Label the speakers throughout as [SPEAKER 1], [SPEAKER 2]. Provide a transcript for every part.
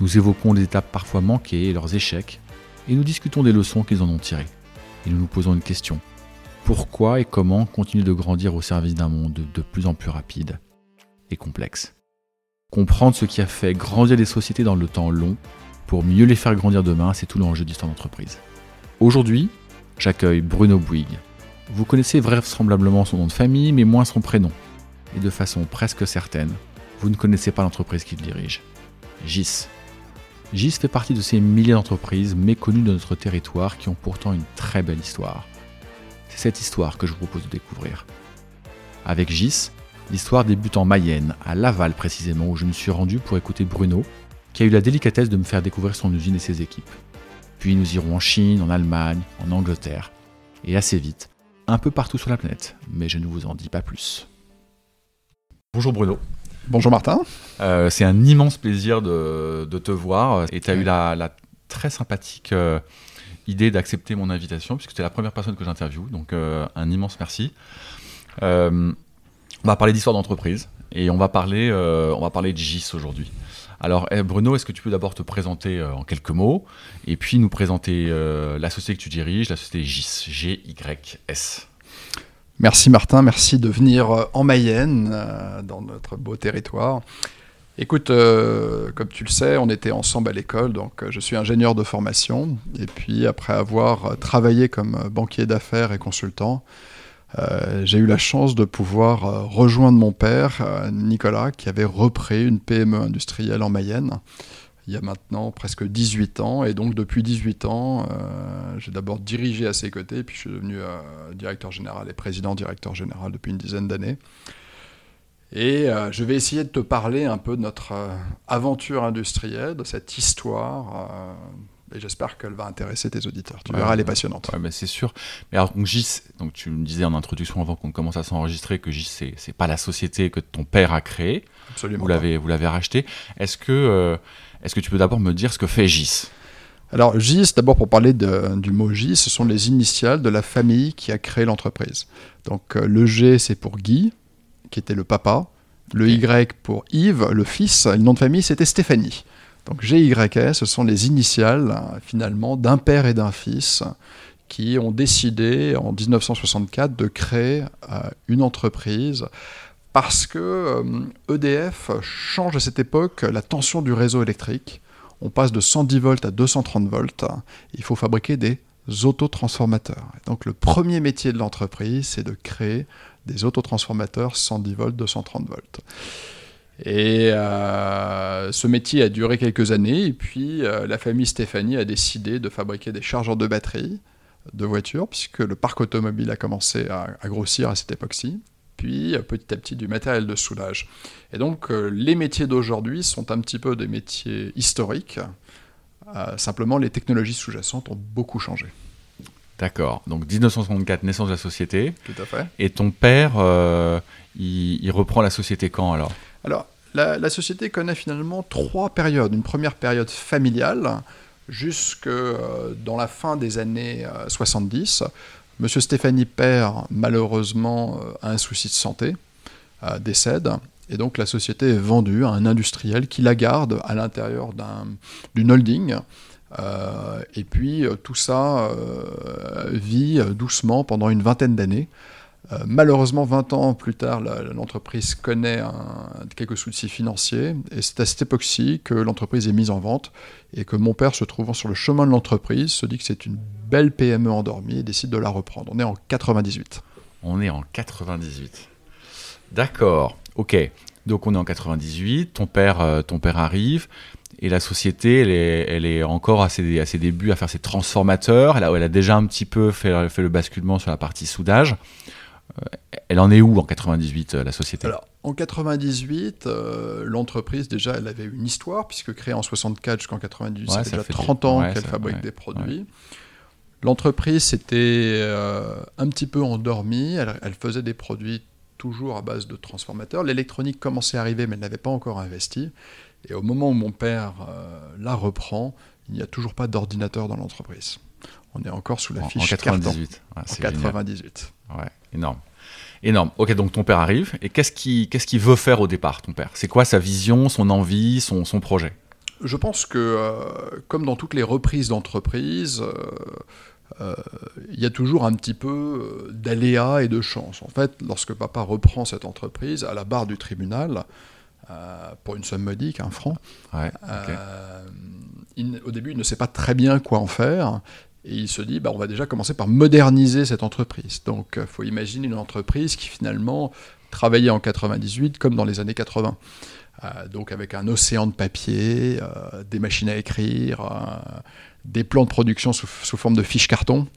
[SPEAKER 1] nous évoquons les étapes parfois manquées et leurs échecs, et nous discutons des leçons qu'ils en ont tirées. Et nous nous posons une question. Pourquoi et comment continuer de grandir au service d'un monde de plus en plus rapide et complexe? Comprendre ce qui a fait grandir les sociétés dans le temps long pour mieux les faire grandir demain, c'est tout l'enjeu d'histoire d'entreprise. Aujourd'hui, j'accueille Bruno Bouygues. Vous connaissez vraisemblablement son nom de famille, mais moins son prénom. Et de façon presque certaine, vous ne connaissez pas l'entreprise qu'il dirige. GIS. GIS fait partie de ces milliers d'entreprises méconnues de notre territoire qui ont pourtant une très belle histoire. C'est cette histoire que je vous propose de découvrir. Avec GIS, l'histoire débute en Mayenne, à Laval précisément, où je me suis rendu pour écouter Bruno, qui a eu la délicatesse de me faire découvrir son usine et ses équipes. Puis nous irons en Chine, en Allemagne, en Angleterre, et assez vite, un peu partout sur la planète, mais je ne vous en dis pas plus. Bonjour Bruno.
[SPEAKER 2] Bonjour Martin.
[SPEAKER 1] Euh, c'est un immense plaisir de, te voir et tu as eu la, très sympathique euh, idée d'accepter mon invitation puisque tu es la première personne que j'interviewe, donc euh, un immense merci. on va parler d'histoire d'entreprise et on va parler, on va parler de GIS aujourd'hui. Alors eh, Bruno, est-ce que tu peux d'abord te présenter en quelques mots et puis nous présenter la société que tu diriges, la société GIS, G-Y-S
[SPEAKER 2] Merci Martin, merci de venir en Mayenne, dans notre beau territoire. Écoute, euh, comme tu le sais, on était ensemble à l'école, donc je suis ingénieur de formation. Et puis après avoir travaillé comme banquier d'affaires et consultant, j'ai eu la chance de pouvoir rejoindre mon père, Nicolas, qui avait repris une PME industrielle en Mayenne il y a maintenant presque 18 ans. Et donc depuis 18 ans, euh, j'ai d'abord dirigé à ses côtés, puis je suis devenu euh, directeur général et président directeur général depuis une dizaine d'années. Et euh, je vais essayer de te parler un peu de notre aventure industrielle, de cette histoire. et j'espère qu'elle va intéresser tes auditeurs. Tu verras, elle est passionnante.
[SPEAKER 1] Ouais, c'est sûr. Mais alors, donc, GIS, donc, tu me disais en introduction avant qu'on commence à s'enregistrer que GIS, c'est, c'est pas la société que ton père a créée.
[SPEAKER 2] Absolument.
[SPEAKER 1] Vous l'avez, vous l'avez racheté. Est-ce que est-ce que tu peux d'abord me dire ce que fait GIS?
[SPEAKER 2] Alors GIS, d'abord pour parler du mot GIS, ce sont les initiales de la famille qui a créé l'entreprise. Donc euh, le G c'est pour Guy, qui était le papa, le Y pour Yves, le fils, et le nom de famille c'était Stéphanie. Donc GYS, ce sont les initiales finalement d'un père et d'un fils qui ont décidé en 1964 de créer euh, une entreprise parce que EDF euh, e change à cette époque la tension du réseau électrique. On passe de 110 volts à 230 volts. Il faut fabriquer des autotransformateurs. donc le premier métier de l'entreprise, c'est de créer des autotransformateurs 110 volts, 230 volts. Et euh, ce métier a duré quelques années, et puis euh, la famille Stéphanie a décidé de fabriquer des chargeurs de batterie de voitures, puisque le parc automobile a commencé à grossir à cette époque-ci puis euh, petit à petit du matériel de soulage. Et donc les métiers d'aujourd'hui sont un petit peu des métiers historiques, simplement les technologies sous-jacentes ont beaucoup changé.
[SPEAKER 1] D'accord, donc 1964, naissance de la société.
[SPEAKER 2] Tout à fait.
[SPEAKER 1] Et ton père, il, reprend la société quand alors?
[SPEAKER 2] Alors, la, la, société connaît finalement trois périodes. Une première période familiale, jusque dans la fin des années 70, Monsieur Stéphanie Père, malheureusement, euh, a un souci de santé, euh, décède, et donc la société est vendue à un industriel qui la garde à l'intérieur d'une holding. Euh, et puis tout ça vit doucement pendant une vingtaine d'années. Euh, malheureusement, 20 ans plus tard, l'entreprise connaît quelques soucis financiers, et c'est à cette époque-ci que l'entreprise est mise en vente, et que mon père, se trouvant sur le chemin de l'entreprise, se dit que c'est une belle PME endormie et décide de la reprendre. On est en 98.
[SPEAKER 1] On est en 98. D'accord, ok. Donc on est en 98, ton père, euh, ton père arrive, et la société, elle est, encore à ses, à ses, débuts à faire ses transformateurs, elle a, elle a déjà un petit peu fait, fait le basculement sur la partie soudage. elle en est où en 98, la société?
[SPEAKER 2] Alors, en 98, l'entreprise, déjà, elle avait une histoire, puisque créée en 64 jusqu'en 98, ça fait déjà 30 ans qu'elle fabrique des produits. L'entreprise s'était un petit peu endormie, elle, elle, faisait des produits toujours à base de transformateurs. L'électronique commençait à arriver, mais elle n'avait pas encore investi. Et au moment où mon père la reprend, il n'y a toujours pas d'ordinateur dans l'entreprise. On est encore sous la fiche
[SPEAKER 1] en 98.
[SPEAKER 2] en 98.
[SPEAKER 1] Ouais, énorme. Énorme. Ok, donc ton père arrive. Et qu'est-ce qu'il qu'est-ce qu'il veut faire au départ, ton père? C'est quoi sa vision, son envie, son, son projet?
[SPEAKER 2] Je pense que, euh, comme dans toutes les reprises d'entreprise, euh, euh, il y a toujours un petit peu d'aléas et de chance. En fait, lorsque papa reprend cette entreprise, à la barre du tribunal, pour une somme modique, un franc,
[SPEAKER 1] ouais,
[SPEAKER 2] au début, il ne sait pas très bien quoi en faire. Et il se dit, bah, on va déjà commencer par moderniser cette entreprise. Donc, il euh, faut imaginer une entreprise qui finalement travaillait en 98 comme dans les années 80. Euh, donc avec un océan de papier, euh, des machines à écrire, des plans de production sous, sous forme de fiches carton.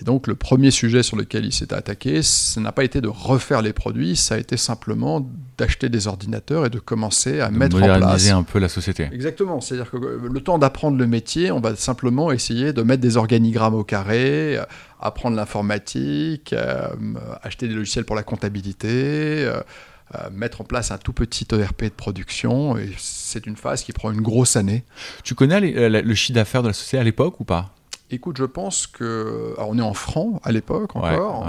[SPEAKER 2] Et donc le premier sujet sur lequel il s'est attaqué, ce n'a pas été de refaire les produits, ça a été simplement d'acheter des ordinateurs et de commencer à mettre en place.
[SPEAKER 1] Moderniser un peu la société.
[SPEAKER 2] Exactement, c'est-à-dire que le temps d'apprendre le métier, on va simplement essayer de mettre des organigrammes au carré, apprendre l'informatique, euh, acheter des logiciels pour la comptabilité. Euh, euh, mettre en place un tout petit ERP de production, et c'est une phase qui prend une grosse année.
[SPEAKER 1] Tu connais le chiffre d'affaires de la société à l'époque ou pas?
[SPEAKER 2] Écoute, je pense que. Alors, on est en francs à l'époque encore.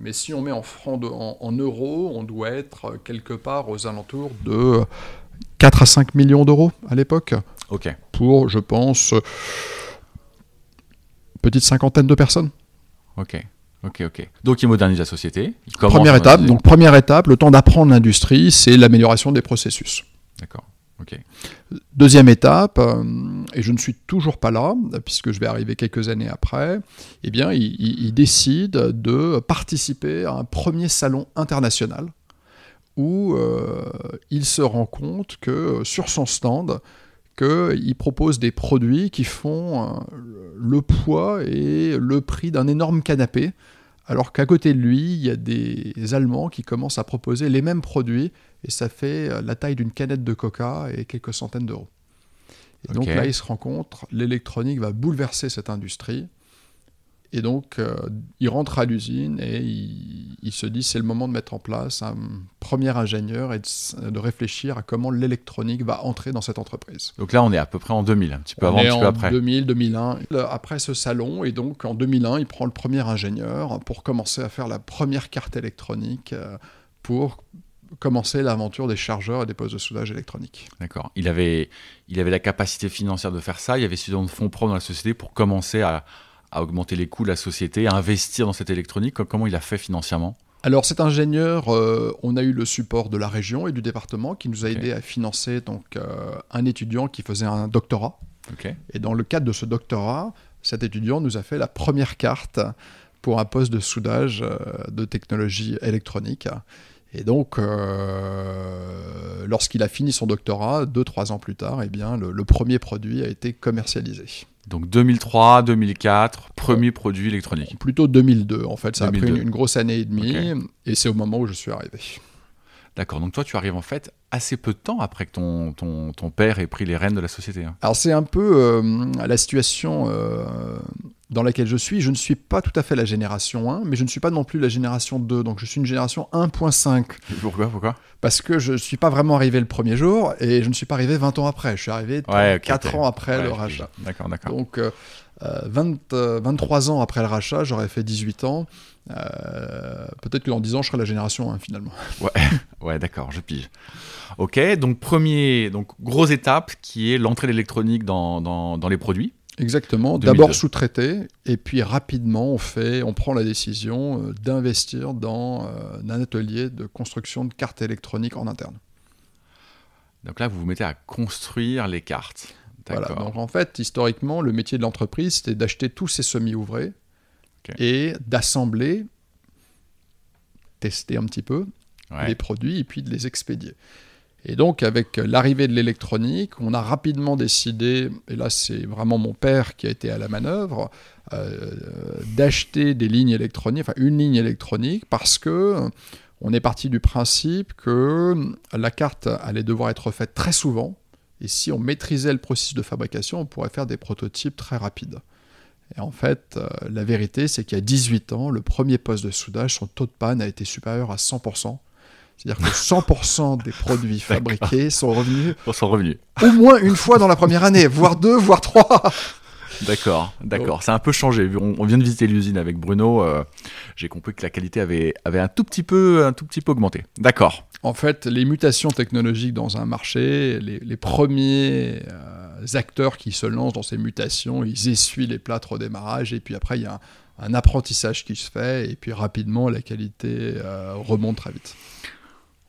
[SPEAKER 2] Mais si on met en francs, en, euros, on doit être quelque part aux alentours de 4 à 5 millions d'euros à l'époque.
[SPEAKER 1] Ok.
[SPEAKER 2] Pour, je pense, petite cinquantaine de personnes.
[SPEAKER 1] Ok. Ok, ok. Donc il modernise la société.
[SPEAKER 2] première étape, donc première étape, le temps d'apprendre l'industrie, c'est l'amélioration des processus.
[SPEAKER 1] D'accord.
[SPEAKER 2] Deuxième étape, euh, et je ne suis toujours pas là, puisque je vais arriver quelques années après, eh bien, il, décide de participer à un premier salon international où euh, il se rend compte que sur son stand, qu'il propose des produits qui font euh, le poids et le prix d'un énorme canapé, alors qu'à côté de lui, il y a des Allemands qui commencent à proposer les mêmes produits et ça fait euh, la taille d'une canette de coca et quelques centaines d'euros. Et donc là, il se compte, l'électronique va bouleverser cette industrie. Et donc, euh, il rentre à l'usine et il, se dit c'est le moment de mettre en place un premier ingénieur et de, réfléchir à comment l'électronique va entrer dans cette entreprise.
[SPEAKER 1] Donc là, on est à peu près en 2000, un petit peu avant, un petit peu après.
[SPEAKER 2] 2000, 2001. Après ce salon, et donc en 2001, il prend le premier ingénieur pour commencer à faire la première carte électronique euh, pour commencer l'aventure des chargeurs et des postes de soudage électronique.
[SPEAKER 1] D'accord. Il avait, il avait la capacité financière de faire ça, il y avait suffisamment de fonds propres dans la société pour commencer à, augmenter les coûts de la société, à investir dans cette électronique. Comment il a fait financièrement?
[SPEAKER 2] Alors cet ingénieur, euh, on a eu le support de la région et du département qui nous a aidé à financer donc, euh, un étudiant qui faisait un doctorat. Et dans le cadre de ce doctorat, cet étudiant nous a fait la première carte pour un poste de soudage euh, de technologie électronique. Et donc, euh, lorsqu'il a fini son doctorat, deux, trois ans plus tard, eh bien, le, premier produit a été commercialisé.
[SPEAKER 1] Donc 2003, 2004, premier produit électronique.
[SPEAKER 2] Plutôt 2002, en fait. Ça a pris une, grosse année et demie, et c'est au moment où je suis arrivé.
[SPEAKER 1] D'accord, donc toi tu arrives en fait assez peu de temps après que ton, ton, ton père ait pris les rênes de la société. Hein.
[SPEAKER 2] Alors c'est un peu euh, la situation euh, dans laquelle je suis, je ne suis pas tout à fait la génération 1, mais je ne suis pas non plus la génération 2, donc je suis une génération 1.5.
[SPEAKER 1] Pourquoi, pourquoi?
[SPEAKER 2] Parce que je ne suis pas vraiment arrivé le premier jour, et je ne suis pas arrivé 20 ans après, je suis arrivé 4 ans après le rachat.
[SPEAKER 1] D'accord, d'accord.
[SPEAKER 2] Donc 20, euh, 23 euh, ans après le rachat, j'aurais fait 18 ans. Euh, peut-être que dans 10 ans, je serai la génération 1 finalement.
[SPEAKER 1] Ouais, ouais d'accord, je pige. Ok, donc premier, donc grosse étape qui est l'entrée de l'électronique dans, dans, dans les produits.
[SPEAKER 2] Exactement. D'abord sous-traité, et puis rapidement, on, fait, on prend la décision euh, d'investir dans euh, un atelier de construction de cartes électroniques en interne.
[SPEAKER 1] Donc là, vous vous mettez à construire les cartes.
[SPEAKER 2] Voilà. Donc en fait, historiquement, le métier de l'entreprise, c'était d'acheter tous ces semi-ouvrés et d'assembler, tester un petit peu les produits et puis de les expédier. Et donc, avec l'arrivée de l'électronique, on a rapidement décidé, et là c'est vraiment mon père qui a été à la manœuvre, euh, d'acheter des lignes électroniques, enfin une ligne électronique, parce que on est parti du principe que la carte allait devoir être faite très souvent, et si on maîtrisait le processus de fabrication, on pourrait faire des prototypes très rapides. Et en fait, euh, la vérité, c'est qu'il y a 18 ans, le premier poste de soudage, son taux de panne a été supérieur à 100%. C'est-à-dire que 100% des produits fabriqués sont revenus,
[SPEAKER 1] sont revenus
[SPEAKER 2] au moins une fois dans la première année, voire deux, voire trois.
[SPEAKER 1] D'accord, d'accord. Ça a un peu changé. On, vient de visiter l'usine avec Bruno. Euh, j'ai compris que la qualité avait, avait un, tout petit peu, un tout petit peu augmenté. D'accord.
[SPEAKER 2] En fait, les mutations technologiques dans un marché, les, premiers euh, acteurs qui se lancent dans ces mutations, ils essuient les plâtres au démarrage et puis après, il y a un, apprentissage qui se fait et puis rapidement, la qualité euh, remonte très vite.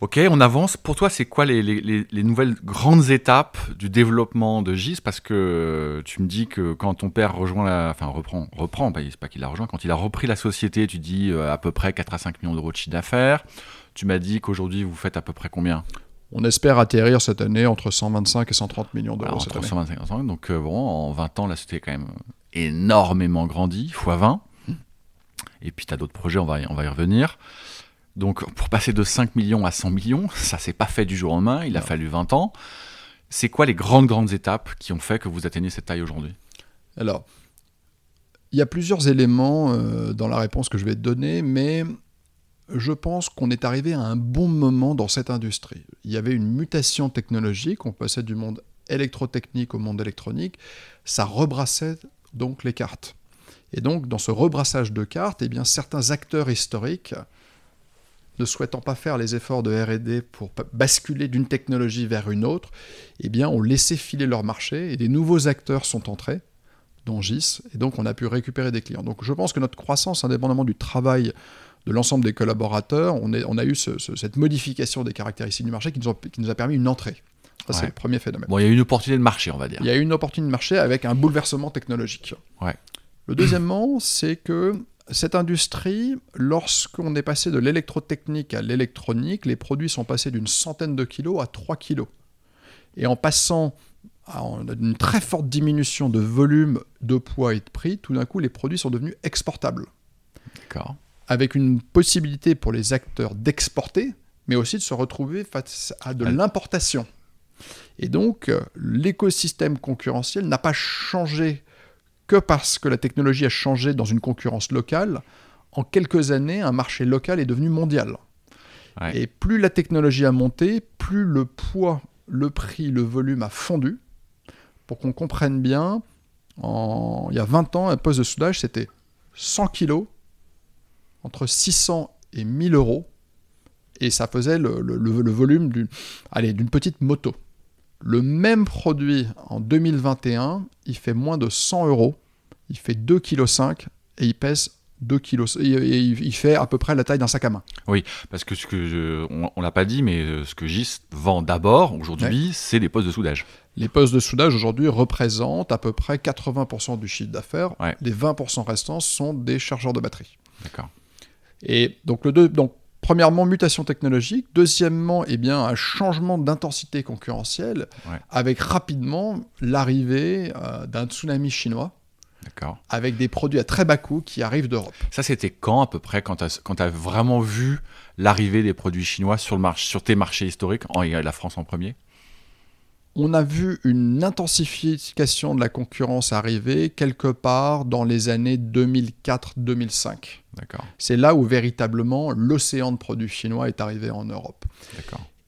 [SPEAKER 1] Ok, on avance. Pour toi, c'est quoi les, nouvelles grandes étapes du développement de GIS? Parce que tu me dis que quand ton père rejoint la, enfin reprend, reprend, c'est pas qu'il a rejoint, quand il a repris la société, tu dis euh, à peu près 4 à 5 millions d'euros de chiffre d'affaires. Tu m'as dit qu'aujourd'hui, vous faites à peu près combien?
[SPEAKER 2] On espère atterrir cette année entre 125 et 130 millions d'euros.
[SPEAKER 1] entre 125 et 130, donc euh, bon, en 20 ans, la société a quand même énormément grandi, x 20. Et puis tu as d'autres projets, on va, on va y revenir. Donc pour passer de 5 millions à 100 millions, ça s'est pas fait du jour au lendemain, il a fallu 20 ans. C'est quoi les grandes grandes étapes qui ont fait que vous atteignez cette taille aujourd'hui?
[SPEAKER 2] Alors, il y a plusieurs éléments euh, dans la réponse que je vais te donner, mais je pense qu'on est arrivé à un bon moment dans cette industrie. Il y avait une mutation technologique, on passait du monde électrotechnique au monde électronique, ça rebrassait donc les cartes. Et donc dans ce rebrassage de cartes, eh bien, certains acteurs historiques ne souhaitant pas faire les efforts de R&D pour basculer d'une technologie vers une autre, eh bien, ont laissé filer leur marché et des nouveaux acteurs sont entrés, dont GIS, et donc on a pu récupérer des clients. Donc je pense que notre croissance, indépendamment du travail de l'ensemble des collaborateurs, on, on, a eu cette modification des caractéristiques du marché qui nous, qui nous a permis une entrée. Ça, c'est le premier phénomène.
[SPEAKER 1] Bon, il y a eu une opportunité de marché, on va dire.
[SPEAKER 2] Il y a eu une opportunité de marché avec un bouleversement technologique.
[SPEAKER 1] Ouais.
[SPEAKER 2] Le deuxièmement, c'est que cette industrie, lorsqu'on est passé de l'électrotechnique à l'électronique, les produits sont passés d'une centaine de kilos à 3 kilos. Et en passant à une très forte diminution de volume, de poids et de prix, tout d'un coup, les produits sont devenus exportables.
[SPEAKER 1] D'accord.
[SPEAKER 2] Avec une possibilité pour les acteurs d'exporter, mais aussi de se retrouver face à de l'importation. Et donc, l'écosystème concurrentiel n'a pas changé que parce que la technologie a changé dans une concurrence locale, en quelques années, un marché local est devenu mondial. Et plus la technologie a monté, plus le poids, le prix, le volume a fondu. Pour qu'on comprenne bien, il y a 20 ans, un poste de soudage, c'était 100 kg, entre 600 et 1000 euros, et ça faisait le, le volume d'une petite moto. Le même produit en 2021, il fait moins de 100 euros, il fait 2,5 kg et il pèse 2 kg. Et il fait à peu près la taille d'un sac à main.
[SPEAKER 1] Oui, parce que ce que on, ne l'a pas dit, mais euh, ce que GIS vend d'abord aujourd'hui, c'est des postes de soudage.
[SPEAKER 2] Les postes de soudage aujourd'hui représentent à peu près 80% du chiffre d'affaires. Les 20% restants sont des chargeurs de batterie.
[SPEAKER 1] D'accord.
[SPEAKER 2] Et donc, le deux, donc Premièrement, mutation technologique. Deuxièmement, eh bien, un changement d'intensité concurrentielle avec rapidement l'arrivée euh, d'un tsunami chinois. Avec des produits à très bas coût qui arrivent d'Europe.
[SPEAKER 1] Ça, c'était quand à peu près, quand tu as, vraiment vu l'arrivée des produits chinois sur, le sur tes marchés historiques, en, la France en premier?
[SPEAKER 2] On a vu une intensification de la concurrence arriver quelque part dans les années 2004-2005. C'est là où véritablement l'océan de produits chinois est arrivé en Europe.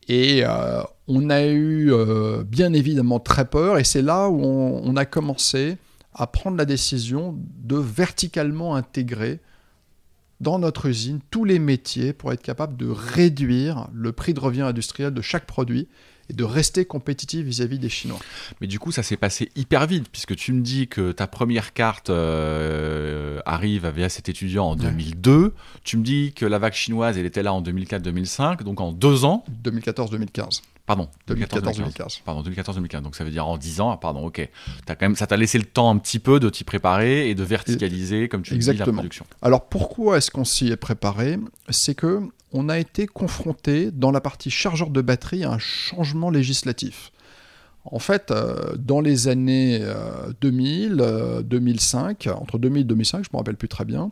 [SPEAKER 2] Et euh, on a eu euh, bien évidemment très peur, et c'est là où on, a commencé à prendre la décision de verticalement intégrer dans notre usine tous les métiers pour être capable de réduire le prix de revient industriel de chaque produit et de rester compétitif vis-à-vis des Chinois.
[SPEAKER 1] Mais du coup, ça s'est passé hyper vite, puisque tu me dis que ta première carte euh, arrive via cet étudiant en 2002. Tu me dis que la vague chinoise, elle était là en 2004-2005, donc en deux ans.
[SPEAKER 2] 2014-2015.
[SPEAKER 1] Pardon, 2014-2015. Pardon, 2014-2015. Donc ça veut dire en 10 ans. Ah, pardon, ok. As quand même, ça t'a laissé le temps un petit peu de t'y préparer et de verticaliser, comme tu dis, la production.
[SPEAKER 2] Alors pourquoi est-ce qu'on s'y est préparé C'est que on a été confronté dans la partie chargeur de batterie à un changement législatif. En fait, euh, dans les années 2000, 2005, entre 2000 et 2005, je ne me rappelle plus très bien,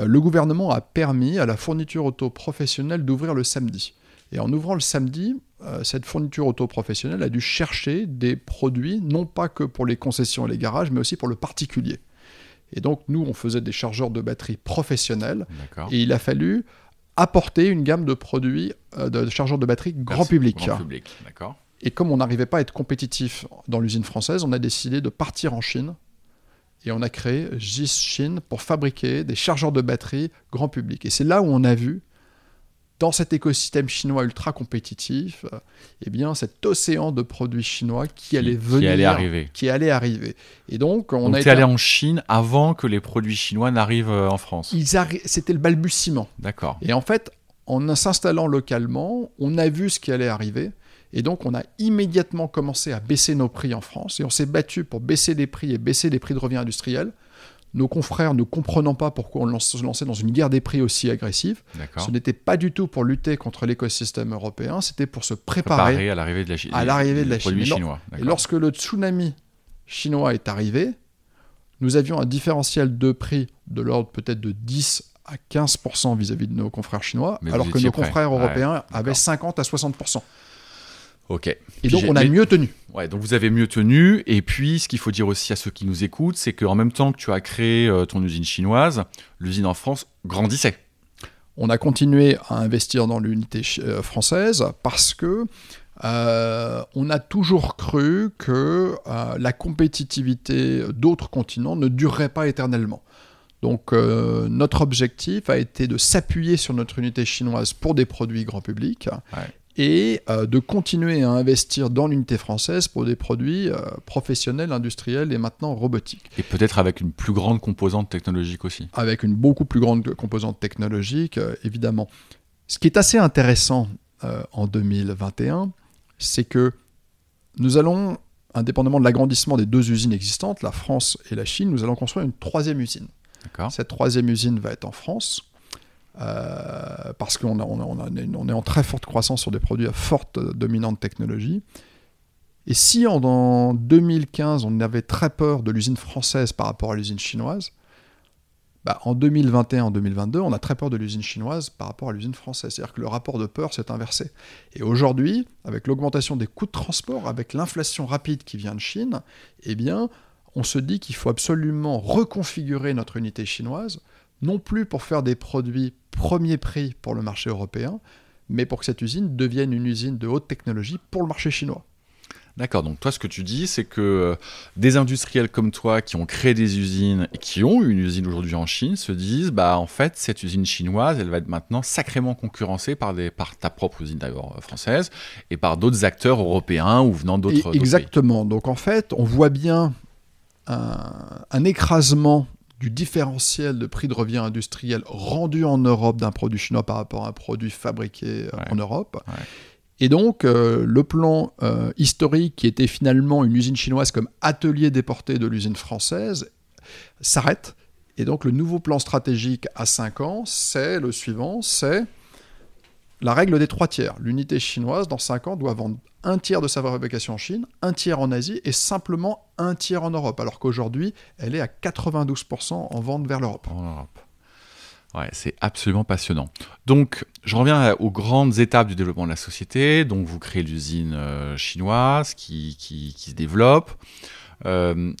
[SPEAKER 2] euh, le gouvernement a permis à la fourniture auto professionnelle d'ouvrir le samedi. Et en ouvrant le samedi, euh, cette fourniture auto professionnelle a dû chercher des produits, non pas que pour les concessions et les garages, mais aussi pour le particulier. Et donc, nous, on faisait des chargeurs de batterie professionnels. Et il a fallu apporter une gamme de produits euh, de chargeurs de batterie grand public.
[SPEAKER 1] Grand public, d'accord.
[SPEAKER 2] Et comme on n'arrivait pas à être compétitif dans l'usine française, on a décidé de partir en Chine et on a créé GIS Chine pour fabriquer des chargeurs de batterie grand public. Et c'est là où on a vu, dans cet écosystème chinois ultra compétitif, eh bien cet océan de produits chinois qui, allait venir,
[SPEAKER 1] qui allait arriver,
[SPEAKER 2] qui allait arriver. Et donc on
[SPEAKER 1] donc
[SPEAKER 2] a
[SPEAKER 1] été allé en Chine avant que les produits chinois n'arrivent euh, en France.
[SPEAKER 2] C'était le balbutiement.
[SPEAKER 1] D'accord.
[SPEAKER 2] Et en fait, en s'installant localement, on a vu ce qui allait arriver. Et donc, on a immédiatement commencé à baisser nos prix en France et on s'est battu pour baisser les prix et baisser les prix de revient industriel. Nos confrères ne comprenant pas pourquoi on se lançait dans une guerre des prix aussi agressive. Ce n'était pas du tout pour lutter contre l'écosystème européen, c'était pour se préparer,
[SPEAKER 1] à l'arrivée de la, Chine.
[SPEAKER 2] à l'arrivée de la Chine.
[SPEAKER 1] Chinois.
[SPEAKER 2] Et lorsque le tsunami chinois est arrivé, nous avions un différentiel de prix de l'ordre peut-être de 10 à 15% vis-à-vis de nos confrères chinois, alors que nos confrères européens avaient 50 à 60%.
[SPEAKER 1] Ok.
[SPEAKER 2] Et donc on a mieux tenu.
[SPEAKER 1] Ouais, donc vous avez mieux tenu. Et puis ce qu'il faut dire aussi à ceux qui nous écoutent, c'est qu'en même temps que tu as créé euh, ton usine chinoise, l'usine en France grandissait.
[SPEAKER 2] On a continué à investir dans l'unité euh, française parce que euh, on a toujours cru que la compétitivité d'autres continents ne durerait pas éternellement. Donc notre objectif a été de s'appuyer sur notre unité chinoise pour des produits grand public et euh, de continuer à investir dans l'unité française pour des produits euh, professionnels, industriels et maintenant robotiques.
[SPEAKER 1] Et peut-être avec une plus grande composante technologique aussi.
[SPEAKER 2] Avec une beaucoup plus grande composante technologique, euh, évidemment. Ce qui est assez intéressant en 2021, c'est que nous allons, indépendamment de l'agrandissement des deux usines existantes, la France et la Chine, nous allons construire une troisième usine. Cette troisième usine va être en France euh, parce qu'on on, est en très forte croissance sur des produits à forte dominante technologie. Et si en, 2015 on avait très peur de l'usine française par rapport à l'usine chinoise, bah, en 2021, en 2022, on a très peur de l'usine chinoise par rapport à l'usine française. C'est-à-dire que le rapport de peur s'est inversé. Et aujourd'hui, avec l'augmentation des coûts de transport, avec l'inflation rapide qui vient de Chine, eh bien, on se dit qu'il faut absolument reconfigurer notre unité chinoise non plus pour faire des produits premier prix pour le marché européen, mais pour que cette usine devienne une usine de haute technologie pour le marché chinois.
[SPEAKER 1] D'accord, donc toi ce que tu dis, c'est que euh, des industriels comme toi qui ont créé des usines et qui ont une usine aujourd'hui en Chine se disent, bah en fait cette usine chinoise, elle va être maintenant sacrément concurrencée par, des, par ta propre usine d'ailleurs française et par d'autres acteurs européens ou venant d'autres
[SPEAKER 2] Exactement, donc en fait on voit bien un écrasement du différentiel de prix de revient industriel rendu en Europe d'un produit chinois par rapport à un produit fabriqué euh, en Europe. Et donc, euh, le plan euh, historique, qui était finalement une usine chinoise comme atelier déporté de l'usine française, s'arrête. Et donc, le nouveau plan stratégique à 5 ans, c'est le suivant, c'est la règle des trois tiers. L'unité chinoise, dans 5 ans, doit vendre un tiers de sa fabrication en Chine, un tiers en Asie et simplement un tiers en Europe, alors qu'aujourd'hui, elle est à 92% en vente vers l'Europe.
[SPEAKER 1] En Europe. Ouais, c'est absolument passionnant. Donc, je reviens aux grandes étapes du développement de la société. Donc, vous créez l'usine euh, chinoise qui, qui, se développe. Euh,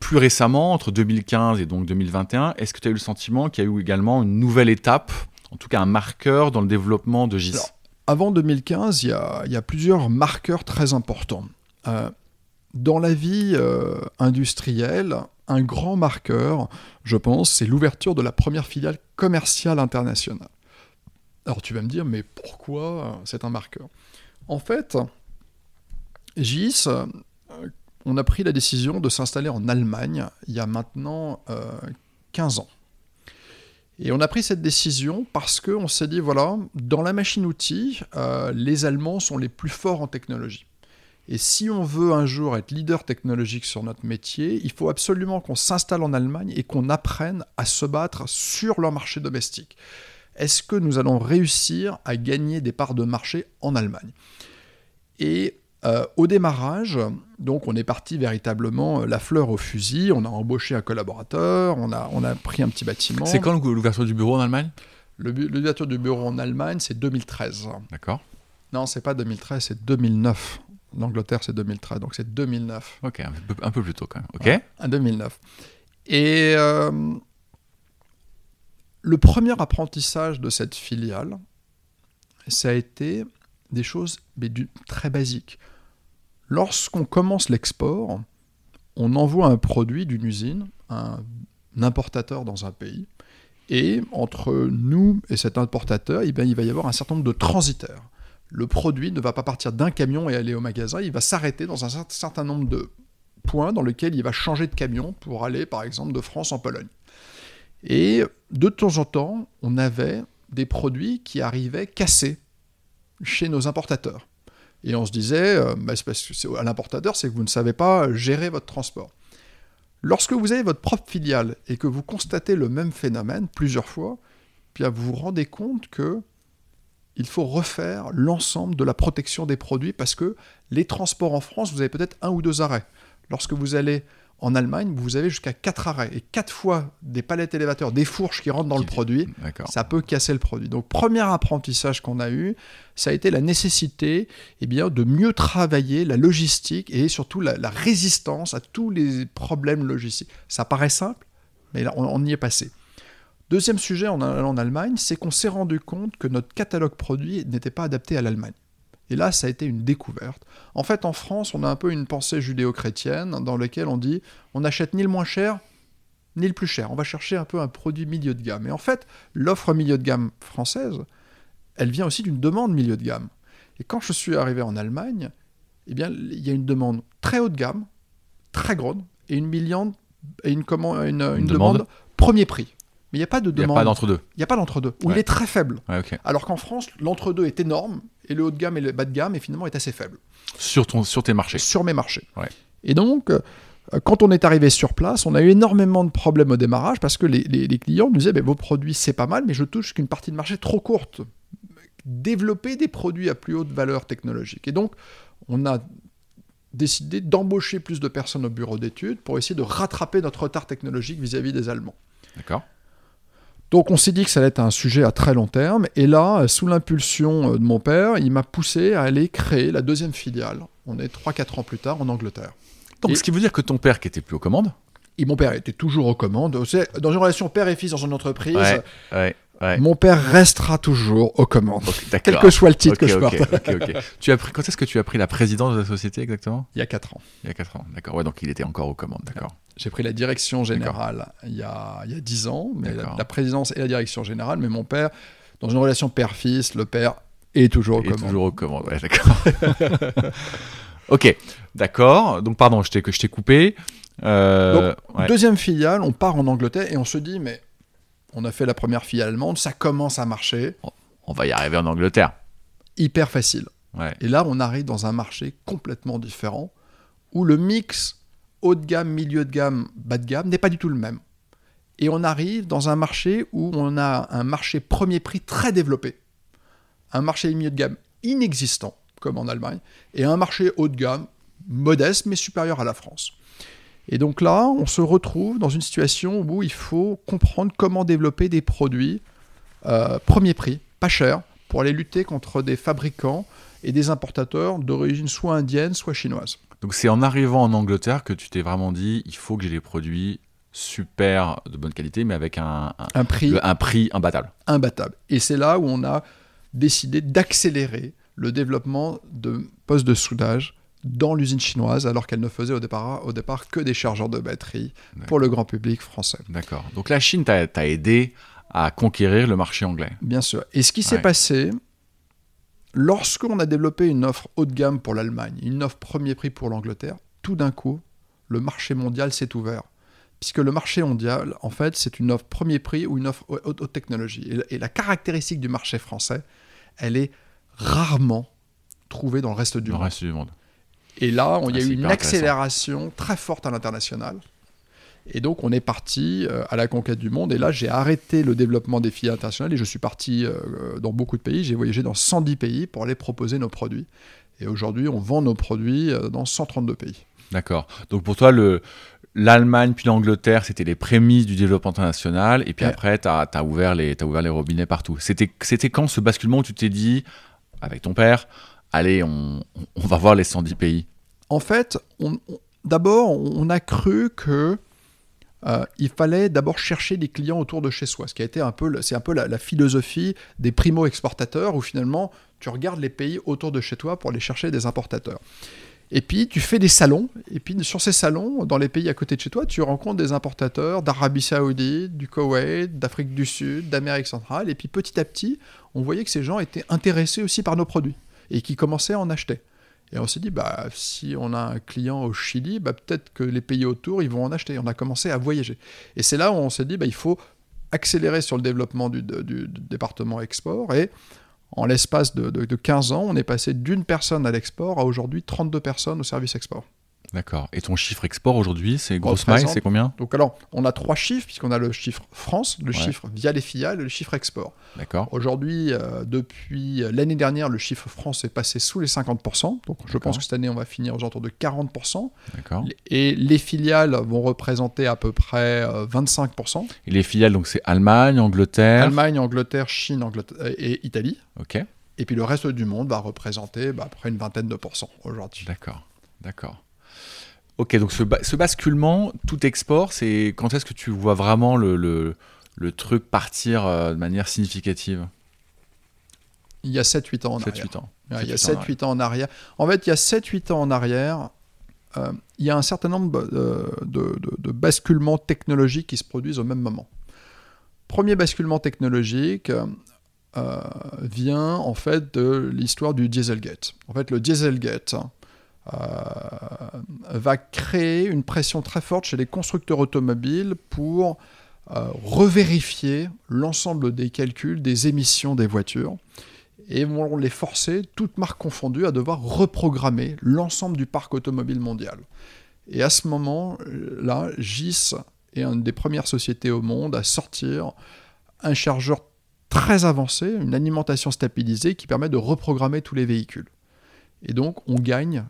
[SPEAKER 1] plus récemment, entre 2015 et donc 2021, est-ce que tu as eu le sentiment qu'il y a eu également une nouvelle étape, en tout cas un marqueur dans le développement de GIS?
[SPEAKER 2] Avant 2015, il y, a, plusieurs marqueurs très importants. Euh, dans la vie euh, industrielle, un grand marqueur, je pense, c'est l'ouverture de la première filiale commerciale internationale. Alors tu vas me dire, mais pourquoi c'est un marqueur? En fait, GIS, euh, on a pris la décision de s'installer en Allemagne il y a maintenant 15 ans. Et on a pris cette décision parce qu'on s'est dit, voilà, dans la machine-outil, euh, les Allemands sont les plus forts en technologie. Et si on veut un jour être leader technologique sur notre métier, il faut absolument qu'on s'installe en Allemagne et qu'on apprenne à se battre sur leur marché domestique. est-ce que nous allons réussir à gagner des parts de marché en Allemagne? Euh, au démarrage, donc on est parti véritablement euh, la fleur au fusil, on a embauché un collaborateur, on a, on a pris un petit bâtiment.
[SPEAKER 1] C'est quand l'ouverture du bureau en Allemagne?
[SPEAKER 2] L'ouverture du bureau en Allemagne, c'est 2013.
[SPEAKER 1] D'accord.
[SPEAKER 2] Non, c'est pas 2013, c'est 2009. L'Angleterre, c'est 2013, donc c'est 2009.
[SPEAKER 1] Ok, un peu, un peu plus tôt quand même. Ok.
[SPEAKER 2] Ouais, en 2009. Et euh, le premier apprentissage de cette filiale, ça a été des choses mais du- très basiques. Lorsqu'on commence l'export, on envoie un produit d'une usine un importateur dans un pays. Et entre nous et cet importateur, eh il va y avoir un certain nombre de transitaires. Le produit ne va pas partir d'un camion et aller au magasin, il va s'arrêter dans un cer- certain nombre de points dans lequel il va changer de camion pour aller, par exemple, de France en Pologne. Et de temps en temps, on avait des produits qui arrivaient cassés chez nos importateurs. Et on se disait, euh, bah, parce que à l'importateur, c'est que vous ne savez pas gérer votre transport. Lorsque vous avez votre propre filiale et que vous constatez le même phénomène plusieurs fois, vous vous rendez compte que il faut refaire l'ensemble de la protection des produits parce que les transports en France, vous avez peut-être un ou deux arrêts. Lorsque vous allez en Allemagne, vous avez jusqu'à quatre arrêts et quatre fois des palettes élévateurs, des fourches qui rentrent dans le produit ça peut casser le produit. Donc, premier apprentissage qu'on a eu, ça a été la nécessité eh bien, de mieux travailler la logistique et surtout la, la résistance à tous les problèmes logistiques. Ça paraît simple, mais là, on, on y est passé. Deuxième sujet en allant en Allemagne, c'est qu'on s'est rendu compte que notre catalogue produit n'était pas adapté à l'Allemagne. Et là, ça a été une découverte. En fait, en France, on a un peu une pensée judéo-chrétienne dans laquelle on dit on n'achète ni le moins cher, ni le plus cher. On va chercher un peu un produit milieu de gamme. Et en fait, l'offre milieu de gamme française, elle vient aussi d'une demande milieu de gamme. Et quand je suis arrivé en Allemagne, eh bien, il y a une demande très haut de gamme, très grande, et une, milliande, et une, comment, une, une
[SPEAKER 1] demande.
[SPEAKER 2] demande premier prix. Mais il n'y a pas de
[SPEAKER 1] Il n'y a
[SPEAKER 2] demande.
[SPEAKER 1] pas d'entre-deux.
[SPEAKER 2] Il n'y a pas d'entre-deux. Ou
[SPEAKER 1] Ouais.
[SPEAKER 2] il est très faible.
[SPEAKER 1] Ouais.
[SPEAKER 2] Alors qu'en France, l'entre-deux est énorme, et le haut de gamme et le bas de gamme, et finalement, est assez faible
[SPEAKER 1] Sur, ton, sur tes marchés.
[SPEAKER 2] sur mes marchés.
[SPEAKER 1] Ouais.
[SPEAKER 2] Et donc, euh, quand on est arrivé sur place, on a eu énormément de problèmes au démarrage parce que les, les- les clients nous disaient Ben, vos produits c'est pas mal, mais je touche qu'une partie de marché trop courte. Développer des produits à plus haute valeur technologique. Et donc, on a décidé d'embaucher plus de personnes au bureau d'études pour essayer de rattraper notre retard technologique vis-à-vis des Allemands.
[SPEAKER 1] D'accord.
[SPEAKER 2] Donc on s'est dit que ça allait être un sujet à très long terme. Et là, sous l'impulsion euh, de mon père, il m'a poussé à aller créer la deuxième filiale. On est 3-4 ans plus tard en Angleterre.
[SPEAKER 1] Donc,
[SPEAKER 2] Et-
[SPEAKER 1] ce qui veut dire que ton père, qui était plus aux commandes,
[SPEAKER 2] Et mon père était toujours aux commandes. Dans une relation père et fils dans une entreprise,
[SPEAKER 1] Ouais, ouais, ouais.
[SPEAKER 2] mon père restera toujours aux commandes. Quel que soit le titre que je porte.
[SPEAKER 1] Tu as pris, quand est-ce que tu as pris la présidence de la société exactement?
[SPEAKER 2] Il y a 4 ans.
[SPEAKER 1] Il y a 4 ans. D'accord. Ouais, donc il était encore aux commandes. D'accord.
[SPEAKER 2] J'ai pris la direction générale il y, a, il y a 10 ans, mais la, présidence et la direction générale. Mais mon père, dans une relation père-fils, le père est toujours aux
[SPEAKER 1] Et
[SPEAKER 2] commandes.
[SPEAKER 1] toujours aux commandes. Ouais, d'accord. ok, d'accord. Donc pardon, je t'ai que je t'ai coupé. Euh.
[SPEAKER 2] Deuxième filiale, on part en Angleterre et on se dit, mais on a fait la première filiale allemande, ça commence à marcher,
[SPEAKER 1] On va y arriver en Angleterre.
[SPEAKER 2] hyper facile.
[SPEAKER 1] Ouais.
[SPEAKER 2] Et là, on arrive dans un marché complètement différent, où le mix haut de gamme, milieu de gamme, bas de gamme n'est pas du tout le même. Et on arrive dans un marché où on a un marché premier prix très développé, un marché milieu de gamme inexistant, comme en Allemagne, et un marché haut de gamme modeste mais supérieur à la France. Et donc là, on se retrouve dans une situation où il faut comprendre comment développer des produits euh, premier prix, pas cher, pour aller lutter contre des fabricants et des importateurs d'origine soit indienne, soit chinoise.
[SPEAKER 1] Donc c'est en arrivant en Angleterre que tu t'es vraiment dit, il faut que j'ai des produits super de bonne qualité, mais avec un, un,
[SPEAKER 2] Un prix
[SPEAKER 1] le- un prix imbattable.
[SPEAKER 2] imbattable. Et c'est là où on a décidé d'accélérer le développement de postes de soudage dans l'usine chinoise, alors qu'elle ne faisait au départ, au départ que des chargeurs de batterie pour le grand public français.
[SPEAKER 1] D'accord. Donc la Chine t'a aidé à conquérir le marché anglais.
[SPEAKER 2] Bien sûr. Et ce qui s'est
[SPEAKER 1] Ouais.
[SPEAKER 2] passé, lorsqu'on a développé une offre haut de gamme pour l'Allemagne, une offre premier prix pour l'Angleterre, tout d'un coup, le marché mondial s'est ouvert. Puisque le marché mondial, en fait, c'est une offre premier prix ou une offre haute, technologie. Et, la- caractéristique du marché français, elle est rarement trouvée dans le reste du
[SPEAKER 1] Le
[SPEAKER 2] monde.
[SPEAKER 1] reste du monde.
[SPEAKER 2] Et là, on- il y
[SPEAKER 1] Ah,
[SPEAKER 2] a
[SPEAKER 1] c'est
[SPEAKER 2] eu une accélération très forte à l'international. Et donc, on est parti euh, à la conquête du monde. Et là, j'ai arrêté le développement des filiales internationales et je suis parti euh, dans beaucoup de pays. J'ai voyagé dans 110 pays pour aller proposer nos produits. Et aujourd'hui, on vend nos produits euh, dans 132 pays.
[SPEAKER 1] D'accord. Donc, pour toi, le. L'Allemagne puis l'Angleterre, c'était les prémices du développement international. Et puis
[SPEAKER 2] Ouais.
[SPEAKER 1] après, tu as, ouvert les, t'as ouvert les robinets partout. C'était quand ce basculement où tu t'es dit, avec ton père, allez, on, va voir les 110 pays
[SPEAKER 2] En fait, on- d'abord, on a cru que euh, il fallait d'abord chercher des clients autour de chez soi, ce qui a été un peu, c'est un peu la, la philosophie des primo-exportateurs, où finalement, tu regardes les pays autour de chez toi pour aller chercher des importateurs. Et puis, tu fais des salons, et puis sur ces salons, dans les pays à côté de chez toi, tu rencontres des importateurs d'Arabie Saoudite, du Koweït, d'Afrique du Sud, d'Amérique centrale, et puis petit à petit, on voyait que ces gens étaient intéressés aussi par nos produits, et qui commençaient à en acheter. Et on s'est dit, bah, si on a un client au Chili, bah, peut-être que les pays autour, ils vont en acheter. On a commencé à voyager. Et c'est là où on s'est dit, bah, il faut accélérer sur le développement du, département export. Et en l'espace de, de- de 15 ans, on est passé d'une personne à l'export à aujourd'hui 32 personnes au service export.
[SPEAKER 1] D'accord. Et ton chiffre export aujourd'hui, c'est grosse maille, c'est combien
[SPEAKER 2] Donc alors, on a trois chiffres, puisqu'on a le chiffre France, le
[SPEAKER 1] Ouais.
[SPEAKER 2] chiffre via les filiales et le chiffre export.
[SPEAKER 1] D'accord.
[SPEAKER 2] Aujourd'hui, euh, depuis l'année dernière, le chiffre France est passé sous les 50%. Donc je pense que cette année, on va finir aux alentours de 40%.
[SPEAKER 1] D'accord.
[SPEAKER 2] Et les filiales vont représenter à peu près euh, 25%.
[SPEAKER 1] Et les filiales, donc c'est Allemagne, Angleterre.
[SPEAKER 2] Allemagne, Angleterre, Chine Angleterre, et Italie.
[SPEAKER 1] Ok.
[SPEAKER 2] Et puis le reste du monde va représenter bah, à peu près une vingtaine de pourcents aujourd'hui.
[SPEAKER 1] D'accord. D'accord. Ok, donc ce, ba- ce basculement, tout export, c'est quand est-ce que tu vois vraiment le, le, le truc partir euh, de manière significative?
[SPEAKER 2] Il y a 7-8 ans en arrière.
[SPEAKER 1] 7-8 ans.
[SPEAKER 2] Ouais, il y a
[SPEAKER 1] 7-8 ans en
[SPEAKER 2] 7-8 ans en arrière. En fait, il y a 7-8 ans en arrière, euh, il y a un certain nombre euh, de, de- de basculements technologiques qui se produisent au même moment. Premier basculement technologique euh, vient en fait de l'histoire du Dieselgate. En fait, le Dieselgate euh, va créer une pression très forte chez les constructeurs automobiles pour euh, revérifier l'ensemble des calculs des émissions des voitures et vont les forcer, toutes marques confondues, à devoir reprogrammer l'ensemble du parc automobile mondial. Et à ce moment-là, GIS est une des premières sociétés au monde à sortir un chargeur très avancé, une alimentation stabilisée qui permet de reprogrammer tous les véhicules. Et donc, on gagne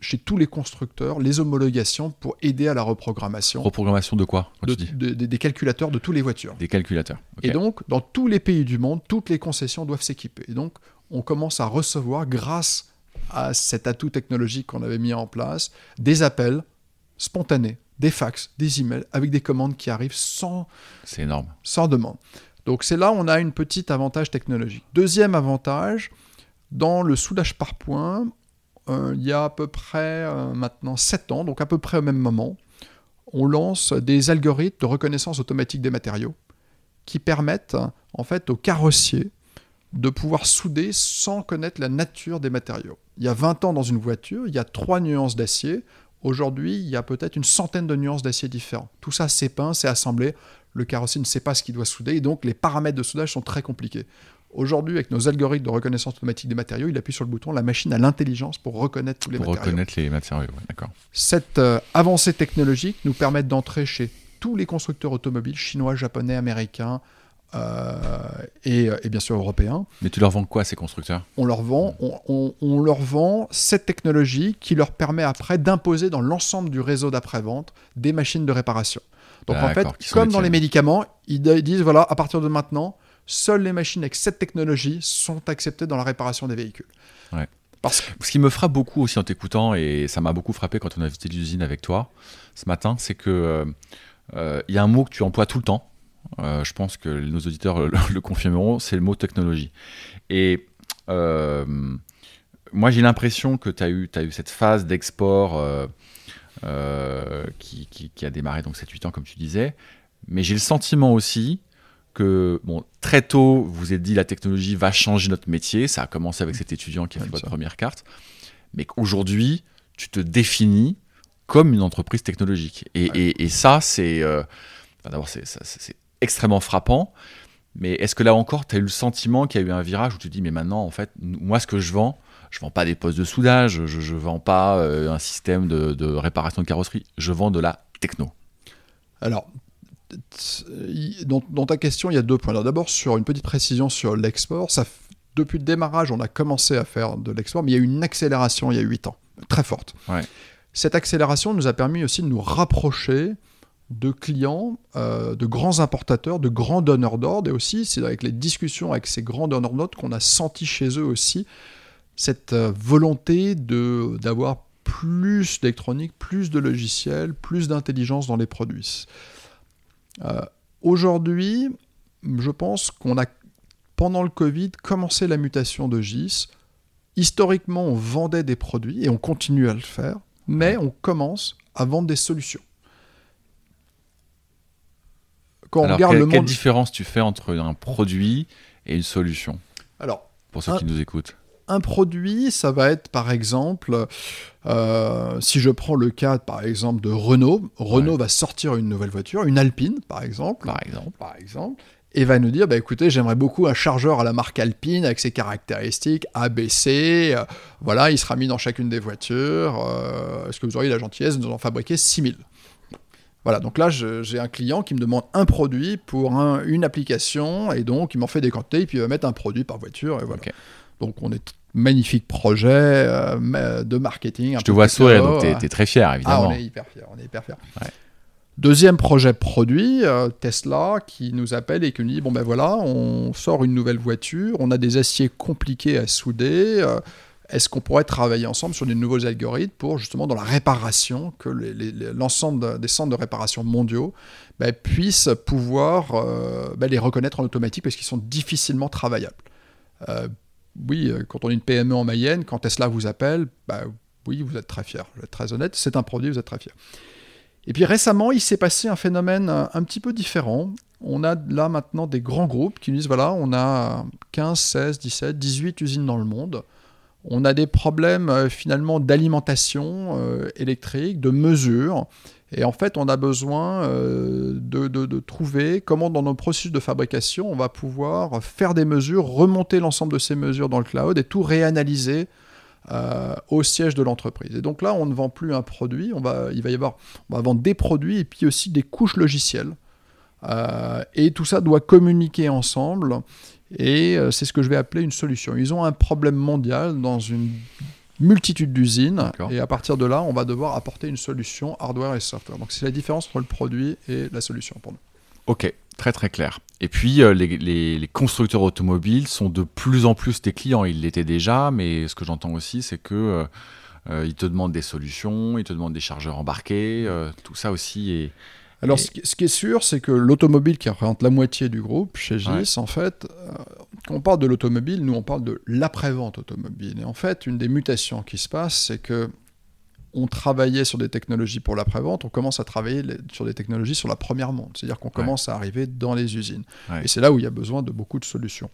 [SPEAKER 2] chez tous les constructeurs les homologations pour aider à la reprogrammation
[SPEAKER 1] Reprogrammation de quoi
[SPEAKER 2] de- de- de- des calculateurs de toutes les voitures.
[SPEAKER 1] Des calculateurs.
[SPEAKER 2] Et donc, dans tous les pays du monde, toutes les concessions doivent s'équiper. Et donc, on commence à recevoir, grâce à cet atout technologique qu'on avait mis en place, des appels spontanés, des fax, des emails, avec des commandes qui arrivent sans,
[SPEAKER 1] C'est énorme.
[SPEAKER 2] sans demande. Donc c'est là où on a une petite avantage technologique. Deuxième avantage, dans le soudage par point, euh, il y a à peu près euh, maintenant 7 ans, donc à peu près au même moment, on lance des algorithmes de reconnaissance automatique des matériaux qui permettent en fait aux carrossiers de pouvoir souder sans connaître la nature des matériaux. Il y a 20 ans dans une voiture, il y a trois nuances d'acier. Aujourd'hui, il y a peut-être une centaine de nuances d'acier différents. Tout ça, c'est peint, c'est assemblé. Le carrossier ne sait pas ce qu'il doit souder et donc les paramètres de soudage sont très compliqués. Aujourd'hui, avec nos algorithmes de reconnaissance automatique des matériaux, il appuie sur le bouton, la machine a l'intelligence pour reconnaître tous les
[SPEAKER 1] Pour
[SPEAKER 2] matériaux.
[SPEAKER 1] reconnaître les matériaux. ouais, D'accord.
[SPEAKER 2] Cette euh, avancée technologique nous permet d'entrer chez tous les constructeurs automobiles, chinois, japonais, américains euh, et, et bien sûr européens.
[SPEAKER 1] Mais tu leur vends quoi ces constructeurs?
[SPEAKER 2] On leur vend, on, on- on leur vend cette technologie qui leur permet après d'imposer dans l'ensemble du réseau d'après-vente des machines de réparation. Donc en fait, comme dans les médicaments, ils disent voilà, à partir de maintenant, seules les machines avec cette technologie sont acceptées dans la réparation des véhicules.
[SPEAKER 1] Ouais.
[SPEAKER 2] Parce que
[SPEAKER 1] Ce qui me frappe beaucoup aussi en t'écoutant, et ça m'a beaucoup frappé quand on a visité l'usine avec toi ce matin, c'est que euh, euh, il y a un mot que tu emploies tout le temps. euh, je pense que nos auditeurs le, le confirmeront, c'est le mot technologie. Et euh, moi, j'ai l'impression que tu as eu, t'as eu cette phase d'export qui, qui- qui a démarré donc 7-8 ans, comme tu disais. Mais j'ai le sentiment aussi que bon, très tôt, vous êtes dit la technologie va changer notre métier. Ça a commencé avec cet étudiant qui a fait votre
[SPEAKER 2] ça.
[SPEAKER 1] première carte. Mais qu'aujourd'hui, tu te définis comme une entreprise technologique. Et,
[SPEAKER 2] Ouais.
[SPEAKER 1] et- et ça, c'est. euh, enfin, D'abord, c'est extrêmement frappant. Mais est-ce que là encore, tu as eu le sentiment qu'il y a eu un virage où tu te dis, mais maintenant, en fait, moi, ce que je vends, je vends pas des postes de soudage, je, je vends pas euh, un système de, de réparation de carrosserie, je vends de la techno.
[SPEAKER 2] Alors, dans, dans, ta question, il y a deux points. D'abord, sur une petite précision sur l'export, ça, depuis le démarrage, on a commencé à faire de l'export, mais il y a eu une accélération il y a 8 ans, très forte.
[SPEAKER 1] Ouais.
[SPEAKER 2] Cette accélération nous a permis aussi de nous rapprocher de clients, euh, de grands importateurs, de grands donneurs d'ordre, et aussi c'est avec les discussions avec ces grands donneurs d'ordre qu'on a senti chez eux aussi cette euh, volonté de d'avoir plus d'électronique, plus de logiciels, plus d'intelligence dans les produits. Euh, aujourd'hui, je pense qu'on a, pendant le Covid, commencé la mutation de GIS. Historiquement, on vendait des produits et on continue à le faire, mais on commence à vendre des solutions.
[SPEAKER 1] Quand on regarde le monde... quelle différence tu fais entre un produit et une solution?
[SPEAKER 2] Alors,
[SPEAKER 1] pour ceux qui nous écoutent
[SPEAKER 2] un produit, ça va être par exemple, euh, si je prends le cas par exemple de Renault, Renault va sortir une nouvelle voiture, une Alpine par exemple,
[SPEAKER 1] par exemple,
[SPEAKER 2] par exemple. Et va nous dire bah, écoutez, j'aimerais beaucoup un chargeur à la marque Alpine avec ses caractéristiques ABC, euh, voilà, il sera mis dans chacune des voitures, euh, est-ce que vous auriez la gentillesse de nous en fabriquer 6000 voilà, donc là, j'ai un client qui me demande un produit pour une application, et donc il m'en fait des quantités, et puis il va mettre un produit par voiture, et voilà. Donc on est magnifique projet euh, de marketing.
[SPEAKER 1] Je te vois sourire, donc tu es, très fier, évidemment.
[SPEAKER 2] Ah, on est hyper fier, on est hyper fier. Deuxième projet produit, euh, Tesla, qui nous appelle et qui nous dit, bon ben voilà, on sort une nouvelle voiture, on a des aciers compliqués à souder, euh, est-ce qu'on pourrait travailler ensemble sur des nouveaux algorithmes pour justement dans la réparation, que l'ensemble des centres de réparation mondiaux ben, puissent pouvoir ben, les reconnaître en automatique parce qu'ils sont difficilement travaillables oui, euh, quand on est une PME en Mayenne, quand Tesla vous appelle, bah, oui, vous êtes très fier, vous êtes très honnête, c'est un produit, vous êtes très fier. Et puis récemment, il s'est passé un phénomène euh, un, petit peu différent. On a là maintenant des grands groupes qui nous disent, voilà, on a 15, 16, 17, 18 usines dans le monde. On a des problèmes euh, finalement d'alimentation électrique, de mesure. Et en fait, on a besoin euh, de, trouver comment dans nos processus de fabrication, on va pouvoir faire des mesures, remonter l'ensemble de ces mesures dans le cloud et tout réanalyser euh, au siège de l'entreprise. Et donc là, on ne vend plus un produit, on va, il va y avoir, on va vendre des produits et puis aussi des couches logicielles. Euh, et tout ça doit communiquer ensemble. Et c'est ce que je vais appeler une solution. Ils ont un problème mondial dans une multitude d'usines. Et à partir de là, on va devoir apporter une solution hardware et software. Donc c'est la différence entre le produit et la solution pour nous.
[SPEAKER 1] Ok, très très clair. Et puis euh, les, constructeurs automobiles sont de plus en plus des clients. Ils l'étaient déjà, mais ce que j'entends aussi, c'est que euh, euh, ils te demandent des solutions, ils te demandent des chargeurs embarqués. tout ça aussi est,
[SPEAKER 2] alors, ce, qui est sûr, c'est que l'automobile qui représente la moitié du groupe, chez GIS, en fait, euh, quand on parle de l'automobile, nous, on parle de l'après-vente automobile. Et en fait, une des mutations qui se passe, c'est que on travaillait sur des technologies pour l'après-vente, on commence à travailler sur des technologies sur la première monte. C'est-à-dire qu'on commence à arriver dans les usines. Et c'est là où il y a besoin de beaucoup de solutions.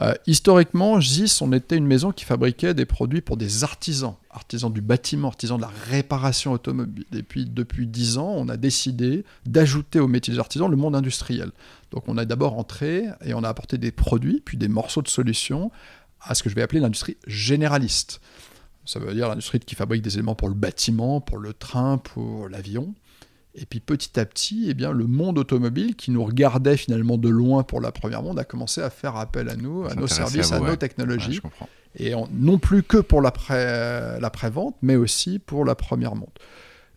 [SPEAKER 2] Euh, historiquement, GIS, on était une maison qui fabriquait des produits pour des artisans, artisans du bâtiment, artisans de la réparation automobile. Et puis, depuis dix ans, on a décidé d'ajouter au métier des artisans le monde industriel. Donc, on a d'abord entré et on a apporté des produits, puis des morceaux de solutions à ce que je vais appeler l'industrie généraliste. Ça veut dire l'industrie qui fabrique des éléments pour le bâtiment, pour le train, pour l'avion. Et puis petit à petit, eh bien, le monde automobile, qui nous regardait finalement de loin pour la première monde, a commencé à faire appel à nous, à nos services, à, nos technologies. et non plus que pour l'après-vente, mais aussi pour la première monde.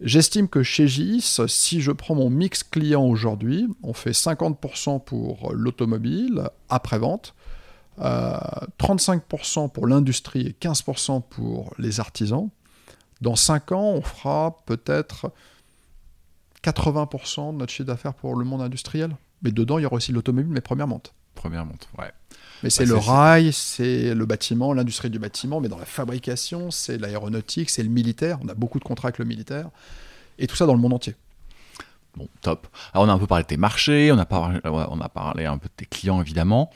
[SPEAKER 2] J'estime que chez GIS, si je prends mon mix client aujourd'hui, on fait 50% pour l'automobile, après-vente, 35% euh, pour l'industrie et 15% pour les artisans. Dans 5 ans, on fera peut-être 80% de notre chiffre d'affaires pour le monde industriel. Mais dedans, il y aura aussi l'automobile, mais première monte.
[SPEAKER 1] Première monte, ouais.
[SPEAKER 2] Mais c'est le rail, c'est le bâtiment, l'industrie du bâtiment, mais dans la fabrication, c'est l'aéronautique, c'est le militaire. On a beaucoup de contrats avec le militaire. Et tout ça dans le monde entier.
[SPEAKER 1] Bon, top. Alors, on a un peu parlé de tes marchés, on a parlé, un peu de tes clients, évidemment.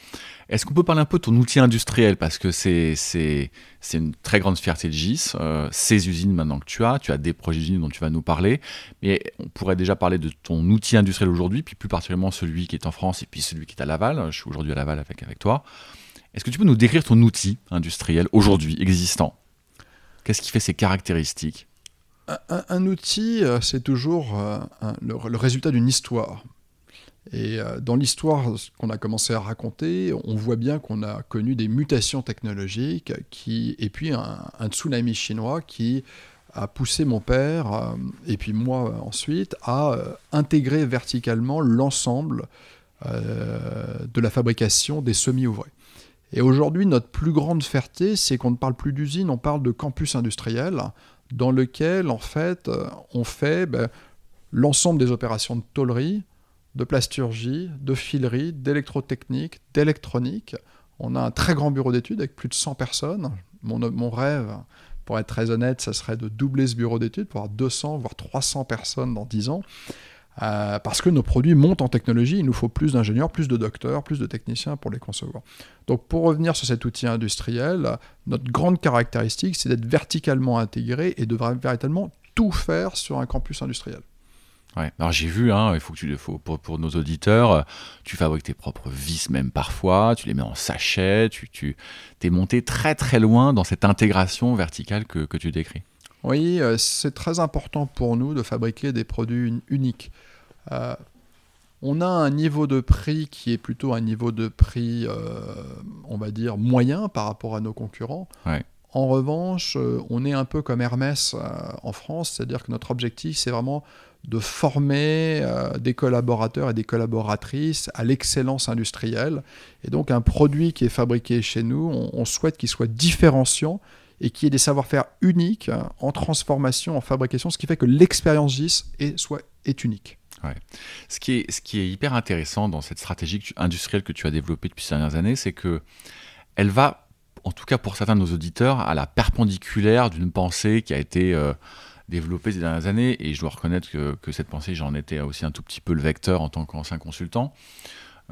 [SPEAKER 1] Est-ce qu'on peut parler un peu de ton outil industriel? Parce que c'est une très grande fierté de GIS. Euh, ces usines maintenant que tu as, tu as des projets d'usines dont tu vas nous parler. Mais on pourrait déjà parler de ton outil industriel aujourd'hui, puis plus particulièrement celui qui est en France et puis celui qui est à Laval. Je suis aujourd'hui à Laval avec, avec toi. Est-ce que tu peux nous décrire ton outil industriel aujourd'hui existant? Qu'est-ce qui fait ses caractéristiques?
[SPEAKER 2] Un, outil, euh, c'est toujours euh, le, résultat d'une histoire. Et euh, dans l'histoire qu'on a commencé à raconter, on voit bien qu'on a connu des mutations technologiques qui, et puis un, tsunami chinois qui a poussé mon père, et puis moi ensuite, à intégrer verticalement l'ensemble de la fabrication des semi-ouvrés. Et aujourd'hui, notre plus grande fierté, c'est qu'on ne parle plus d'usine, on parle de campus industriel, dans lequel, en fait, euh, on fait ben, l'ensemble des opérations de tôlerie, de plasturgie, de filerie, d'électrotechnique, d'électronique. On a un très grand bureau d'études avec plus de 100 personnes. Mon, rêve, pour être très honnête, ça serait de doubler ce bureau d'études pour avoir 200, voire 300 personnes dans 10 ans. Euh, parce que nos produits montent en technologie, il nous faut plus d'ingénieurs, plus de docteurs, plus de techniciens pour les concevoir. Donc pour revenir sur cet outil industriel, notre grande caractéristique, c'est d'être verticalement intégré et de véritablement tout faire sur un campus industriel.
[SPEAKER 1] Ouais. Alors j'ai vu, hein, il faut que tu, faut, pour, pour, nos auditeurs, tu fabriques tes propres vis même parfois, tu les mets en sachet, tu, tu es monté très très loin dans cette intégration verticale que, que tu décris.
[SPEAKER 2] Oui, euh, c'est très important pour nous de fabriquer des produits uniques. Euh, on a un niveau de prix qui est plutôt un niveau de prix, euh, on va dire, moyen par rapport à nos concurrents. En revanche, on est un peu comme Hermès en France, c'est-à-dire que notre objectif, c'est vraiment de former des collaborateurs et des collaboratrices à l'excellence industrielle. Et donc un produit qui est fabriqué chez nous, on souhaite qu'il soit différenciant et qui ait des savoir-faire uniques en transformation, en fabrication, ce qui fait que l'expérience GIS est, soit, est unique.
[SPEAKER 1] Ce, qui est, hyper intéressant dans cette stratégie industrielle que tu as développée depuis ces dernières années, c'est que elle va, en tout cas pour certains de nos auditeurs, à la perpendiculaire d'une pensée qui a été euh, développée ces dernières années, et je dois reconnaître que, cette pensée, j'en étais aussi un tout petit peu le vecteur en tant qu'ancien consultant,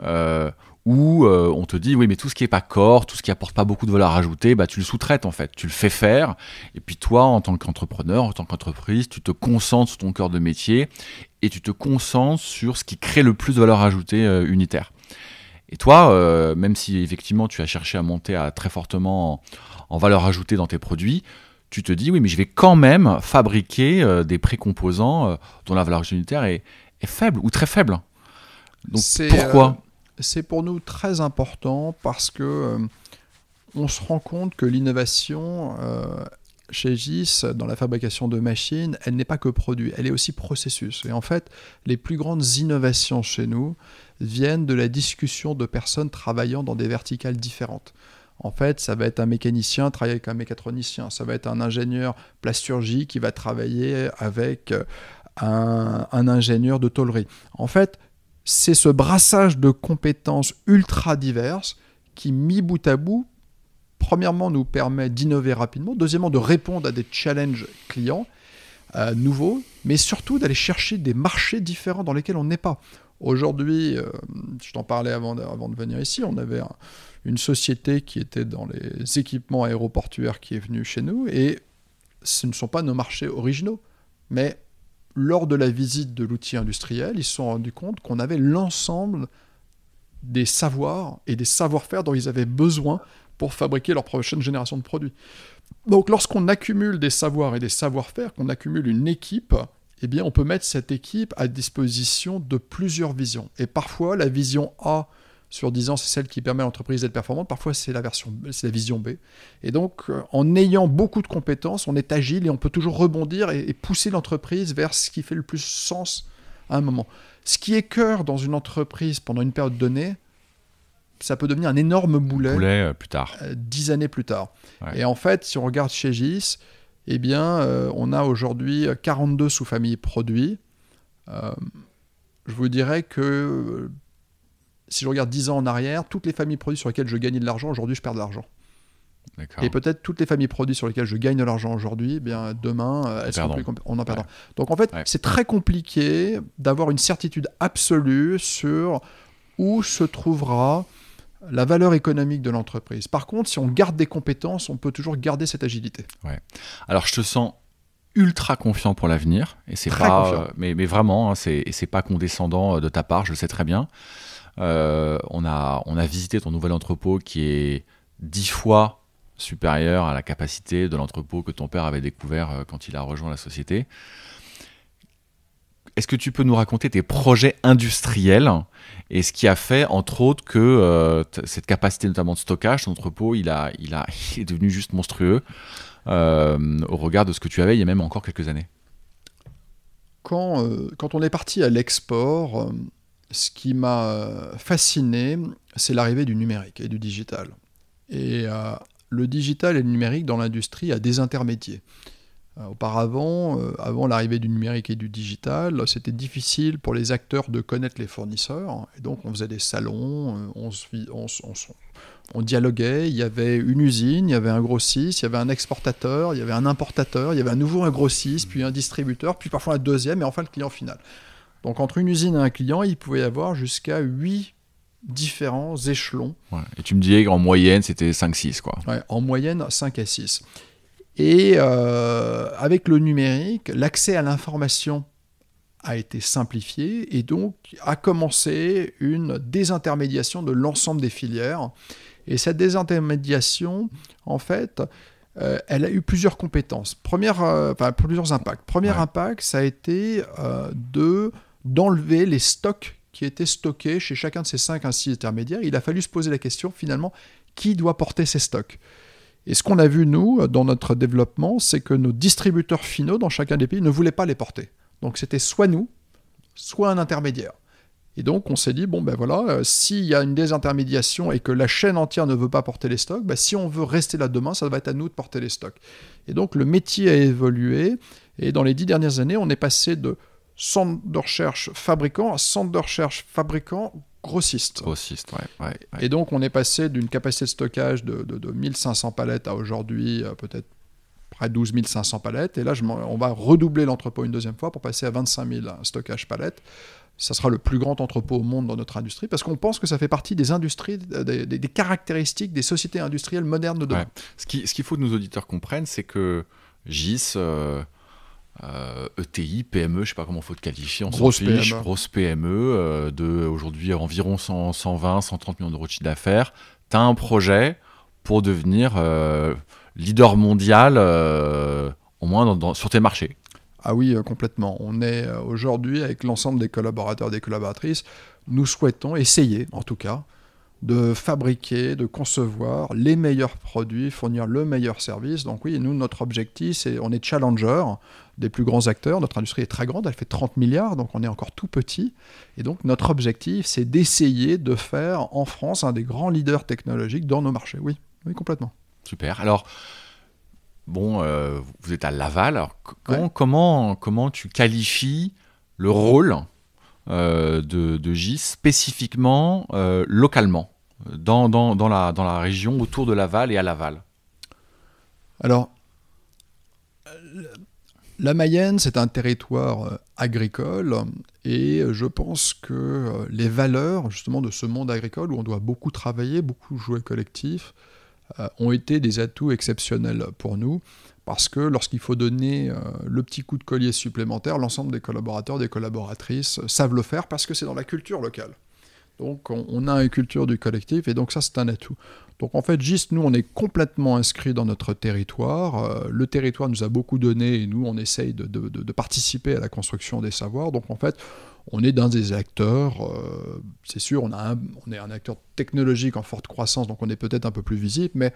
[SPEAKER 1] euh, où euh, on te dit oui mais tout ce qui est pas corps, tout ce qui apporte pas beaucoup de valeur ajoutée, bah tu le sous-traites en fait, tu le fais faire. Et puis toi en tant qu'entrepreneur, en tant qu'entreprise, tu te concentres sur ton cœur de métier et tu te concentres sur ce qui crée le plus de valeur ajoutée euh, unitaire. Et toi, euh, même si effectivement tu as cherché à monter à très fortement en, valeur ajoutée dans tes produits, tu te dis oui mais je vais quand même fabriquer des précomposants dont la valeur unitaire est, est, faible ou très faible. Donc pourquoi?
[SPEAKER 2] c'est pour nous très important parce que euh, on se rend compte que l'innovation euh, chez GIS, dans la fabrication de machines, elle n'est pas que produit, elle est aussi processus. Et en fait, les plus grandes innovations chez nous viennent de la discussion de personnes travaillant dans des verticales différentes. En fait, ça va être un mécanicien travailler avec un mécatronicien, ça va être un ingénieur plasturgie qui va travailler avec euh, un, un ingénieur de tôlerie. En fait, c'est ce brassage de compétences ultra diverses qui, mis bout à bout, premièrement, nous permet d'innover rapidement, deuxièmement, de répondre à des challenges clients euh, nouveaux, mais surtout d'aller chercher des marchés différents dans lesquels on n'est pas. Aujourd'hui, euh, je t'en parlais avant de, avant de, venir ici, on avait une société qui était dans les équipements aéroportuaires qui est venue chez nous, et ce ne sont pas nos marchés originaux, mais lors de la visite de l'outil industriel, ils se sont rendus compte qu'on avait l'ensemble des savoirs et des savoir-faire dont ils avaient besoin pour fabriquer leur prochaine génération de produits. Donc lorsqu'on accumule des savoirs et des savoir-faire, qu'on accumule une équipe, eh bien on peut mettre cette équipe à disposition de plusieurs visions. Et parfois la vision A sur 10 ans, c'est celle qui permet à l'entreprise d'être performante. Parfois, c'est la version, c'est la vision B. Et donc, euh, en ayant beaucoup de compétences, on est agile et on peut toujours rebondir et, pousser l'entreprise vers ce qui fait le plus sens à un moment. Ce qui est cœur dans une entreprise pendant une période donnée, ça peut devenir un énorme boulet.
[SPEAKER 1] Boulet euh, plus tard.
[SPEAKER 2] Euh, dix années plus tard. Et en fait, si on regarde chez GIS, eh bien, on a aujourd'hui 42 sous-familles produits. je vous dirais que si je regarde 10 ans en arrière, toutes les familles produits sur lesquelles je gagnais de l'argent, aujourd'hui je perds de l'argent. Et peut-être toutes les familles produits sur lesquelles je gagne de l'argent aujourd'hui, eh bien demain, euh, elles seront plus on en perdra. Donc en fait, c'est très compliqué d'avoir une certitude absolue sur où se trouvera la valeur économique de l'entreprise. Par contre, si on garde des compétences, on peut toujours garder cette agilité.
[SPEAKER 1] Ouais. Alors je te sens ultra confiant pour l'avenir et c'est pas, euh, mais, mais, vraiment, hein, c'est c'est pas condescendant euh, de ta part, je le sais très bien. Euh, on, a, on a visité ton nouvel entrepôt qui est dix fois supérieure à la capacité de l'entrepôt que ton père avait découvert quand il a rejoint la société. Est-ce que tu peux nous raconter tes projets industriels et ce qui a fait, entre autres, que euh, cette capacité notamment de stockage, ton entrepôt, il, est devenu juste monstrueux euh, au regard de ce que tu avais il y a même encore quelques années?
[SPEAKER 2] Quand, quand on est parti à l'export, ce qui m'a fasciné, c'est l'arrivée du numérique et du digital. Et le digital et le numérique dans l'industrie a des intermédiaires. Euh, auparavant, euh, avant l'arrivée du numérique et du digital, c'était difficile pour les acteurs de connaître les fournisseurs. Et donc, on faisait des salons, euh, on, dialoguait. Il y avait une usine, il y avait un grossiste, il y avait un exportateur, il y avait un importateur, il y avait à nouveau un grossiste, puis un distributeur, puis parfois un deuxième, et enfin le client final. Donc, entre une usine et un client, il pouvait y avoir jusqu'à 8 différents échelons.
[SPEAKER 1] Et tu me disais qu'en moyenne, c'était 5-6, quoi.
[SPEAKER 2] en moyenne, 5 à 6. Et euh, avec le numérique, l'accès à l'information a été simplifié et donc a commencé une désintermédiation de l'ensemble des filières. Et cette désintermédiation, en fait, euh, elle a eu plusieurs compétences, première, euh, enfin, plusieurs impacts. Premier impact, ça a été de d'enlever les stocks qui étaient stockés chez chacun de ces cinq ainsi intermédiaires. Il a fallu se poser la question finalement qui doit porter ces stocks? Et ce qu'on a vu, nous, dans notre développement, c'est que nos distributeurs finaux dans chacun des pays ne voulaient pas les porter. Donc c'était soit nous, soit un intermédiaire. Et donc on s'est dit, bon ben voilà, euh, s'il y a une désintermédiation et que la chaîne entière ne veut pas porter les stocks, ben, si on veut rester là demain, ça va être à nous de porter les stocks. Et donc le métier a évolué, et dans les dix dernières années, on est passé de centre de recherche fabricant à centre de recherche fabricant grossiste.
[SPEAKER 1] Grossiste, ouais,
[SPEAKER 2] Et donc on est passé d'une capacité de stockage de, de, 1500 palettes à aujourd'hui euh, peut-être près de 12 500 palettes. Et là, je on va redoubler l'entrepôt une deuxième fois pour passer à 25 000 stockages palettes. Ça sera le plus grand entrepôt au monde dans notre industrie parce qu'on pense que ça fait partie des industries, des, caractéristiques des sociétés industrielles modernes de demain.
[SPEAKER 1] Ce qu'il ce faut que nos auditeurs comprennent, c'est que GIS, euh, euh, e PME, je ne sais pas comment il faut te qualifier, en
[SPEAKER 2] grosse PME,
[SPEAKER 1] grosse PME euh, de aujourd'hui environ 120, 130 millions d'euros de chiffre d'affaires. Tu as un projet pour devenir euh, leader mondial, au moins sur tes marchés.
[SPEAKER 2] Ah oui, complètement. On est aujourd'hui, avec l'ensemble des collaborateurs et des collaboratrices, nous souhaitons essayer, en tout cas, de fabriquer, de concevoir les meilleurs produits, fournir le meilleur service. Donc oui, nous, notre objectif, c'est on est challenger des plus grands acteurs. Notre industrie est très grande, elle fait 30 milliards, donc on est encore tout petit. Et donc notre objectif, c'est d'essayer de faire en France un des grands leaders technologiques dans nos marchés. Oui, oui, complètement.
[SPEAKER 1] Super. Alors, bon, euh, vous êtes à Laval. Alors, comment, comment tu qualifies le rôle euh, de, de, GIS spécifiquement euh, localement, dans, dans, dans, la, dans la région autour de Laval et à Laval?
[SPEAKER 2] Alors, la Mayenne, c'est un territoire euh, agricole et je pense que les valeurs justement de ce monde agricole où on doit beaucoup travailler, beaucoup jouer collectif, ont été des atouts exceptionnels pour nous parce que lorsqu'il faut donner euh, le petit coup de collier supplémentaire, l'ensemble des collaborateurs, des collaboratrices euh, savent le faire parce que c'est dans la culture locale. Donc on, a une culture du collectif et donc ça c'est un atout. Donc en fait, juste nous, on est complètement inscrit dans notre territoire. Euh, le territoire nous a beaucoup donné et nous, on essaye de, participer à la construction des savoirs. Donc en fait, on est dans des acteurs, c'est sûr, on, a on est un acteur technologique en forte croissance, donc on est peut-être un peu plus visible, mais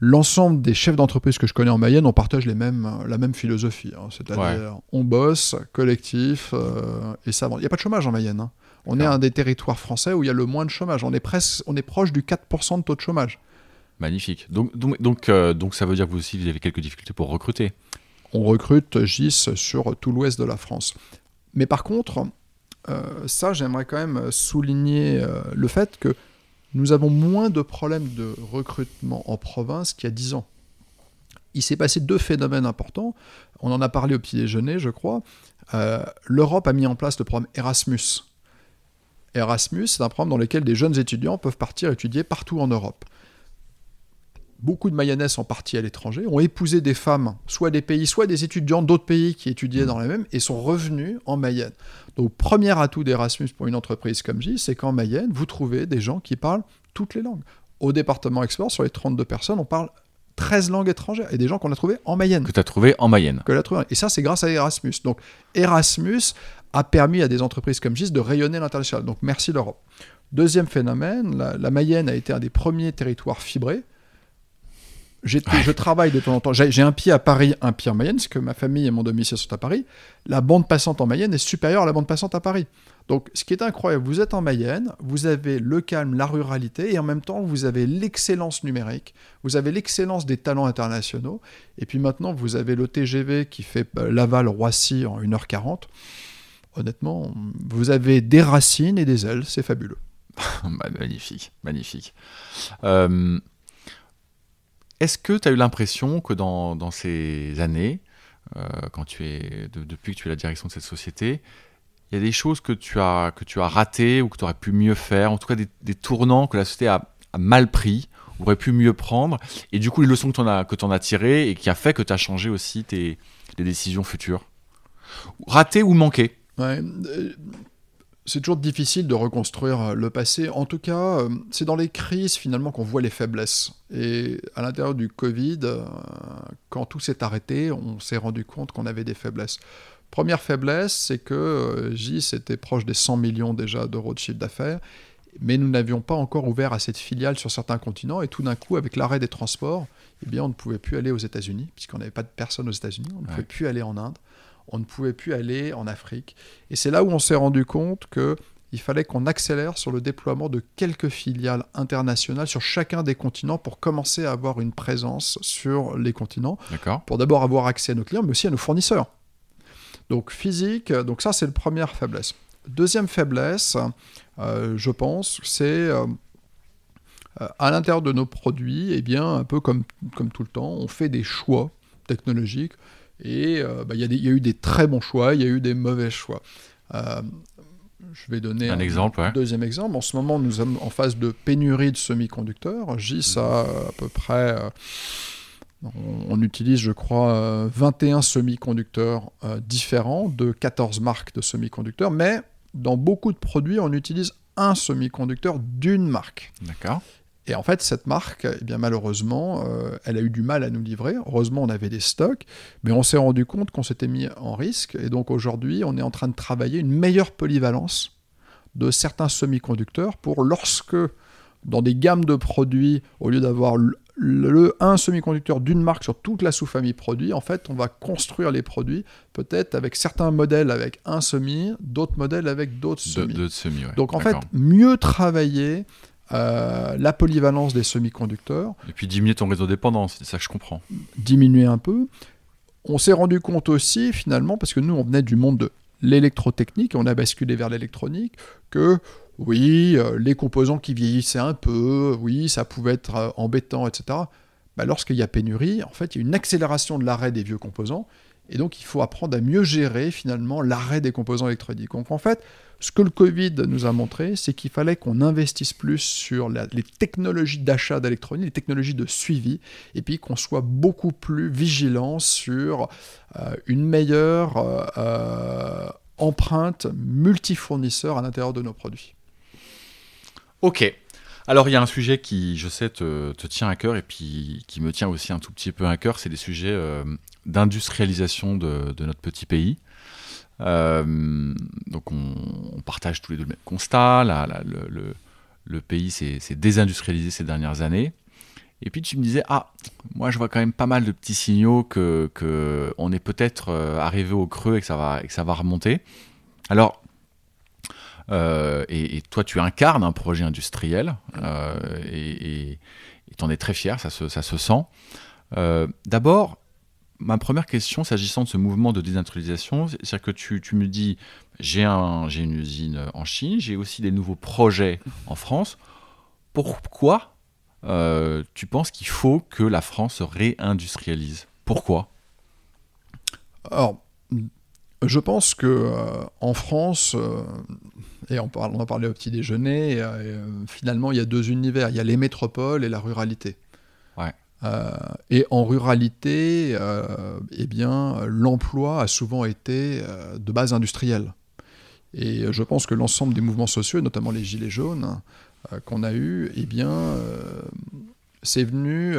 [SPEAKER 2] l'ensemble des chefs d'entreprise que je connais en Mayenne, on partage les mêmes, la même philosophie. Hein. C'est-à-dire, on bosse, collectif, euh, et ça Il n'y a pas de chômage en Mayenne. Hein. On est un des territoires français où il y a le moins de chômage. On est, presque, on est proche du 4% de taux de chômage.
[SPEAKER 1] Magnifique. Donc, donc, donc, euh, donc, ça veut dire que vous aussi, vous avez quelques difficultés pour recruter
[SPEAKER 2] On recrute GIS sur tout l'ouest de la France. Mais par contre, euh, ça, j'aimerais quand même souligner le fait que nous avons moins de problèmes de recrutement en province qu'il y a 10 ans. Il s'est passé deux phénomènes importants. On en a parlé au petit déjeuner, je crois. Euh, L'Europe a mis en place le programme Erasmus. Erasmus, c'est un programme dans lequel des jeunes étudiants peuvent partir étudier partout en Europe. Beaucoup de Mayennais sont partis à l'étranger, ont épousé des femmes, soit des pays, soit des étudiants d'autres pays qui étudiaient dans les mêmes, et sont revenus en Mayenne. Donc, premier atout d'Erasmus pour une entreprise comme J, c'est qu'en Mayenne, vous trouvez des gens qui parlent toutes les langues. Au département export, sur les 32 personnes, on parle 13 langues étrangères et des gens qu'on a trouvés en Mayenne.
[SPEAKER 1] Que tu as trouvé en Mayenne.
[SPEAKER 2] Que trouvé. Et ça, c'est grâce à Erasmus. Donc, Erasmus a permis à des entreprises comme GIS de rayonner à l'international. Donc, merci l'Europe. Deuxième phénomène, la, Mayenne a été un des premiers territoires fibrés. Je travaille de temps en temps. J'ai un pied à Paris, un pied en Mayenne, parce que ma famille et mon domicile sont à Paris. La bande passante en Mayenne est supérieure à la bande passante à Paris. Donc, ce qui est incroyable, vous êtes en Mayenne, vous avez le calme, la ruralité, et en même temps, vous avez l'excellence numérique, vous avez l'excellence des talents internationaux, et puis maintenant, vous avez le TGV qui fait euh, Laval-Roissy en 1h40. Honnêtement, vous avez des racines et des ailes, c'est fabuleux.
[SPEAKER 1] Bah, magnifique, magnifique. Euh, est-ce que tu as eu l'impression que dans, ces années, euh, quand tu es, depuis que tu es la direction de cette société, il y a des choses que tu as, que tu as ratées ou que tu aurais pu mieux faire, en tout cas des, tournants que la société a, mal pris, aurait pu mieux prendre, et du coup les leçons que tu en, as, as tirées et qui a fait que tu as changé aussi tes, décisions futures? Ratées ou manquées?
[SPEAKER 2] Euh, c'est toujours difficile de reconstruire euh, le passé. En tout cas, euh, c'est dans les crises finalement qu'on voit les faiblesses. Et à l'intérieur du Covid, quand tout s'est arrêté, on s'est rendu compte qu'on avait des faiblesses. Première faiblesse, c'est que JIS était proche des 100 millions déjà d'euros de chiffre d'affaires, mais nous n'avions pas encore ouvert à cette filiale sur certains continents, et tout d'un coup, avec l'arrêt des transports, eh bien, on ne pouvait plus aller aux États-Unis, puisqu'on n'avait pas de personnes aux États-Unis, on ne pouvait plus aller en Inde, on ne pouvait plus aller en Afrique. Et c'est là où on s'est rendu compte que il fallait qu'on accélère sur le déploiement de quelques filiales internationales sur chacun des continents pour commencer à avoir une présence sur les continents. Pour d'abord avoir accès à nos clients, mais aussi à nos fournisseurs. Donc physique, donc ça c'est la première faiblesse. Deuxième faiblesse, euh, je pense, c'est euh, euh, à l'intérieur de nos produits, eh bien, un peu comme, comme tout le temps, on fait des choix technologiques et bah, il y, a eu des très bons choix, il y a eu des mauvais choix. je vais donner
[SPEAKER 1] un, exemple,
[SPEAKER 2] deuxième exemple. En ce moment, nous sommes en phase de pénurie de semi-conducteurs. GIS a à peu près on, utilise, je crois, 21 euh, semi-conducteurs euh, différents de 14 marques de semi-conducteurs, mais dans beaucoup de produits, on utilise un semi-conducteur d'une marque.
[SPEAKER 1] D'accord.
[SPEAKER 2] Et en fait, cette marque, eh bien, malheureusement, euh, elle a eu du mal à nous livrer. Heureusement, on avait des stocks, mais on s'est rendu compte qu'on s'était mis en risque. Et donc aujourd'hui, on est en train de travailler une meilleure polyvalence de certains semi-conducteurs pour lorsque, dans des gammes de produits, au lieu d'avoir le, un semi-conducteur d'une marque sur toute la sous-famille produit, en fait, on va construire les produits peut-être avec certains modèles avec un semi, d'autres modèles avec d'autres semis. Donc en fait, mieux travailler euh, la polyvalence des semi-conducteurs.
[SPEAKER 1] Et puis diminuer ton réseau dépendant, c'est ça que je comprends.
[SPEAKER 2] Diminuer un peu. On s'est rendu compte aussi, finalement, parce que nous, on venait du monde de l'électrotechnique, et on a basculé vers l'électronique, que oui, euh, les composants qui vieillissaient un peu, oui, ça pouvait être euh, embêtant, etc. Bah, lorsqu'il y a pénurie, en fait, il y a une accélération de l'arrêt des vieux composants, et donc il faut apprendre à mieux gérer finalement l'arrêt des composants électroniques. Donc en fait, ce que le Covid nous a montré, c'est qu'il fallait qu'on investisse plus sur les technologies d'achat d'électronique, les technologies de suivi, et puis qu'on soit beaucoup plus vigilant sur euh, une meilleure empreinte multifournisseur à l'intérieur de nos produits.
[SPEAKER 1] Ok. Alors il y a un sujet qui, je sais, te, tient à cœur et puis qui me tient aussi un tout petit peu à cœur, c'est des sujets euh, d'industrialisation de, notre petit pays. Euh, donc on, partage tous les deux le même constat, le, pays s'est désindustrialisé ces dernières années. Et puis tu me disais, ah, moi je vois quand même pas mal de petits signaux que, que est peut-être euh, arrivé au creux et que ça va, et que ça va remonter. Alors, euh, et, toi, tu incarnes un projet industriel euh, et tu en es très fier, ça se, ça se sent. D'abord, ma première question s'agissant de ce mouvement de désindustrialisation, c'est que tu, me dis j'ai un, une usine en Chine, j'ai aussi des nouveaux projets en France. Pourquoi tu penses qu'il faut que la France se réindustrialise? Pourquoi?
[SPEAKER 2] Alors, je pense que en France, et on, on en parlait au petit déjeuner, euh, euh, finalement, il y a deux univers. Il y a les métropoles et la ruralité. Euh, et en ruralité, eh bien, l'emploi a souvent été de base industrielle. Et je pense que l'ensemble des mouvements sociaux, notamment les gilets jaunes qu'on a eus, eh bien, c'est venu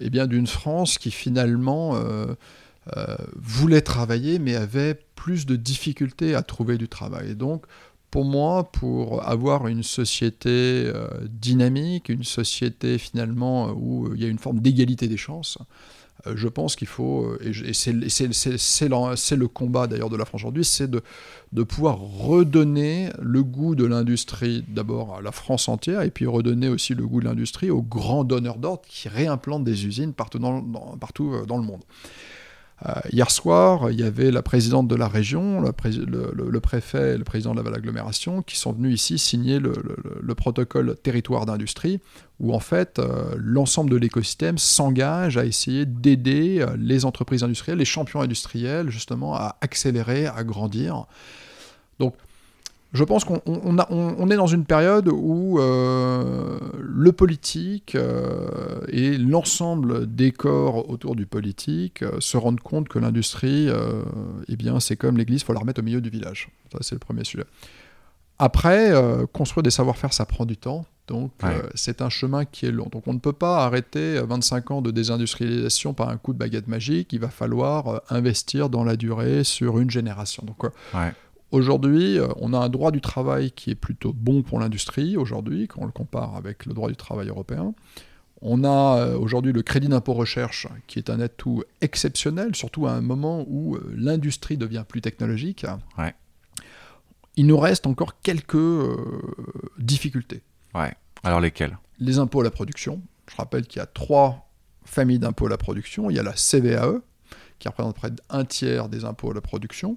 [SPEAKER 2] eh bien d'une France qui finalement voulait travailler mais avait plus de difficultés à trouver du travail. Et donc, pour moi, pour avoir une société dynamique, une société finalement où il y a une forme d'égalité des chances, euh, je pense qu'il faut, euh, et c'est le combat d'ailleurs de la France aujourd'hui, c'est de, pouvoir redonner le goût de l'industrie d'abord à la France entière, et puis redonner aussi le goût de l'industrie aux grands donneurs d'ordre qui réimplantent des usines partout euh, dans le monde. Euh, hier soir, il y avait la présidente de la région, le, préfet et le président de l'agglomération qui sont venus ici signer le, protocole territoire d'industrie, où en fait euh, l'ensemble de l'écosystème s'engage à essayer d'aider euh, les entreprises industrielles, les champions industriels, justement, à accélérer, à grandir. Donc, je pense qu'on est dans une période où euh, le politique euh, et l'ensemble des corps autour du politique euh, se rendent compte que l'industrie, eh bien, c'est comme l'église, il faut la remettre au milieu du village. Ça, c'est le premier sujet. Après, construire des savoir-faire, ça prend du temps. Donc, c'est un chemin qui est long. Donc, on ne peut pas arrêter 25 ans de désindustrialisation par un coup de baguette magique. Il va falloir investir dans la durée sur une génération. Donc, Aujourd'hui, euh, on a un droit du travail qui est plutôt bon pour l'industrie, aujourd'hui, quand on le compare avec le droit du travail européen. On a euh, aujourd'hui le crédit d'impôt recherche, qui est un atout exceptionnel, surtout à un moment où euh, l'industrie devient plus technologique. Il nous reste encore quelques difficultés.
[SPEAKER 1] Ouais. Alors lesquelles?
[SPEAKER 2] Les impôts à la production. Je rappelle qu'il y a trois familles d'impôts à la production. Il y a la CVAE, qui représente près d'un tiers des impôts à la production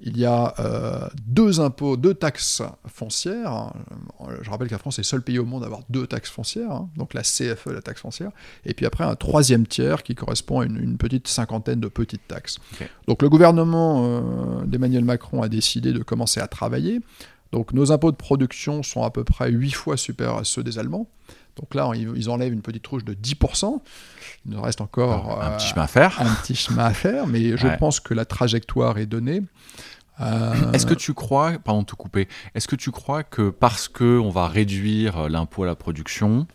[SPEAKER 2] il y a euh, deux impôts, deux taxes foncières. Je rappelle que la France est le seul pays au monde à avoir deux taxes foncières, hein. donc la CFE, la taxe foncière, et puis après un troisième tiers qui correspond à une, petite cinquantaine de petites taxes. Donc le gouvernement euh, d'Emmanuel Macron a décidé de commencer à travailler. Donc nos impôts de production sont à peu près huit fois supérieurs à ceux des Allemands. Donc là, ils enlèvent une petite trouche de 10%. Il nous reste encore
[SPEAKER 1] un, petit chemin à faire.
[SPEAKER 2] Un petit chemin à faire, mais je pense que la trajectoire est donnée.
[SPEAKER 1] Euh, est-ce que tu crois, pardon de te couper, est-ce que tu crois que parce que on va réduire euh, l'impôt à la production,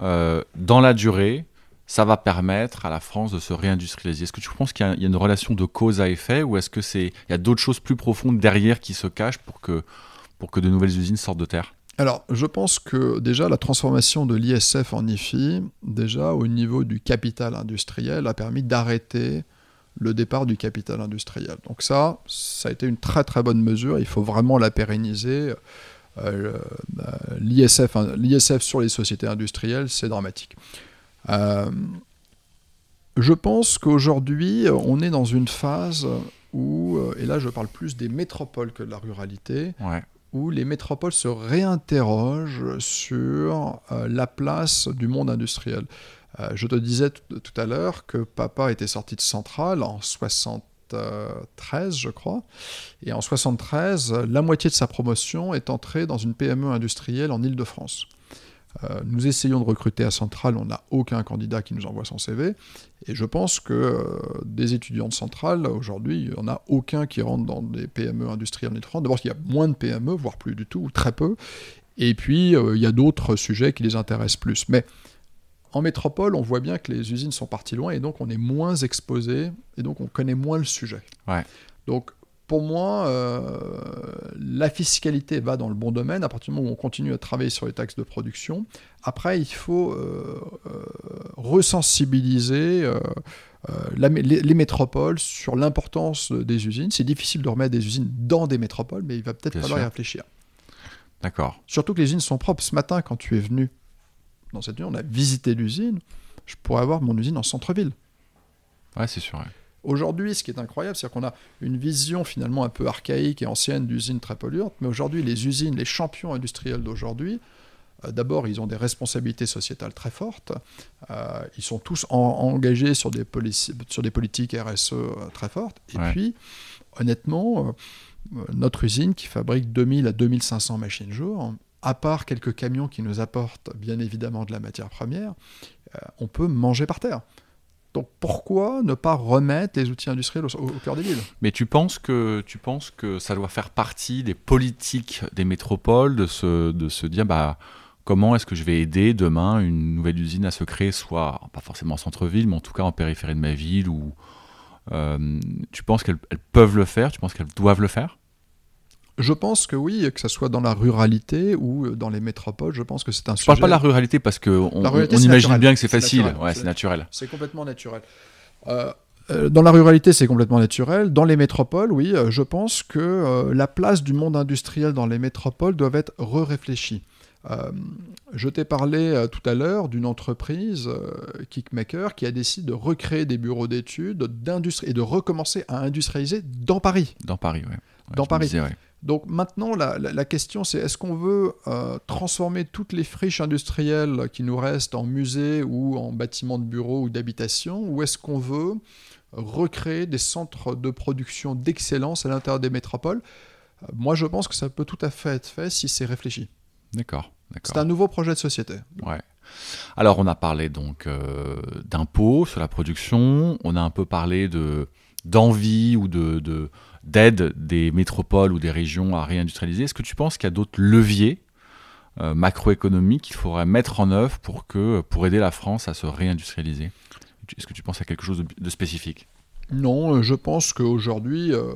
[SPEAKER 1] euh, dans la durée, ça va permettre à la France de se réindustrialiser? Est-ce que tu penses qu'il y, a une relation de cause à effet ou est-ce que c'est il y a d'autres choses plus profondes derrière qui se cachent pour que pour que de nouvelles usines sortent de terre?
[SPEAKER 2] Alors, je pense que déjà la transformation de l'ISF en IFI, déjà au niveau du capital industriel, a permis d'arrêter le départ du capital industriel. Donc ça, ça a été une très très bonne mesure, il faut vraiment la pérenniser. Euh, L'ISF, L'ISF sur les sociétés industrielles, c'est dramatique. Euh, je pense qu'aujourd'hui, on est dans une phase où, euh, et là je parle plus des métropoles que de la ruralité, les métropoles se réinterrogent sur la place du monde industriel. Euh, je te disais tout à l'heure que papa était sorti de Centrale en 73, je crois. Et en 73, la moitié de sa promotion est entrée dans une PME industrielle en Ile-de-France. Euh, nous essayons de recruter à Centrale, on n'a aucun candidat qui nous envoie son CV. Et je pense que euh, des étudiants de Centrale, aujourd'hui, il n'y en a aucun qui rentre dans des PME industrielles en. D'abord, il y a moins de PME, voire plus du tout, ou très peu. Et puis, il y a d'autres sujets qui les intéressent plus. Mais en métropole, on voit bien que les usines sont parties loin et donc on est moins exposé et donc on connaît moins le sujet. Donc pour moi, euh, la fiscalité va dans le bon domaine à partir du moment où on continue à travailler sur les taxes de production. Après, il faut euh, euh, resensibiliser les, métropoles sur l'importance des usines. C'est difficile de remettre des usines dans des métropoles, mais il va peut-être falloir y réfléchir.
[SPEAKER 1] D'accord.
[SPEAKER 2] Surtout que les usines sont propres. Ce matin, quand tu es venu dans cette nuit, on a visité l'usine. Je pourrais avoir mon usine en centre-ville.
[SPEAKER 1] Ouais, c'est sûr.
[SPEAKER 2] Aujourd'hui, ce qui est incroyable, c'est qu'on a une vision finalement un peu archaïque et ancienne d'usines très polluantes, mais aujourd'hui, les usines, les champions industriels d'aujourd'hui, euh, d'abord, ils ont des responsabilités sociétales très fortes, euh, ils sont tous engagés sur des, sur des politiques RSE euh, très fortes, et puis, honnêtement, notre usine qui fabrique 2000 à 2500 machines jour, à part quelques camions qui nous apportent bien évidemment de la matière première, euh, on peut manger par terre. Donc pourquoi ne pas remettre les outils industriels au, cœur des villes?
[SPEAKER 1] Mais tu penses, que, tu penses que ça doit faire partie des politiques des métropoles de se, de dire bah, comment est-ce que je vais aider demain une nouvelle usine à se créer, soit pas forcément en centre-ville, mais en tout cas en périphérie de ma ville ou euh, tu penses qu'elles peuvent le faire? Tu penses qu'elles doivent le faire?
[SPEAKER 2] Je pense que oui, que ce soit dans la ruralité ou dans les métropoles, je pense que c'est un
[SPEAKER 1] je
[SPEAKER 2] sujet.
[SPEAKER 1] Je parle pas de la ruralité parce qu'on on, imagine bien que c'est facile, ouais, c'est naturel.
[SPEAKER 2] C'est complètement naturel. Euh, euh, dans la ruralité, c'est complètement naturel. Dans les métropoles, oui, je pense que la place du monde industriel dans les métropoles doit être re-réfléchie. Euh, je t'ai parlé euh, tout à l'heure d'une entreprise, euh, Kickmaker, qui a décidé de recréer des bureaux d'études et de recommencer à industrialiser dans Paris.
[SPEAKER 1] Dans Paris, oui.
[SPEAKER 2] dans Paris. Donc maintenant, la, question, c'est est-ce qu'on veut transformer toutes les friches industrielles qui nous restent en musées ou en bâtiments de bureaux ou d'habitation, ou est-ce qu'on veut recréer des centres de production d'excellence à l'intérieur des métropoles? Moi, je pense que ça peut tout à fait être fait si c'est réfléchi.
[SPEAKER 1] D'accord.
[SPEAKER 2] C'est un nouveau projet de société.
[SPEAKER 1] Ouais. Alors, on a parlé donc euh, d'impôts sur la production, on a un peu parlé de d'envie ou de d'aide des métropoles ou des régions à réindustrialiser. Est-ce que tu penses qu'il y a d'autres leviers euh, macroéconomiques qu'il faudrait mettre en œuvre pour aider la France à se réindustrialiser? Est-ce que tu penses à quelque chose de spécifique?
[SPEAKER 2] Non, euh, je pense qu'aujourd'hui, euh,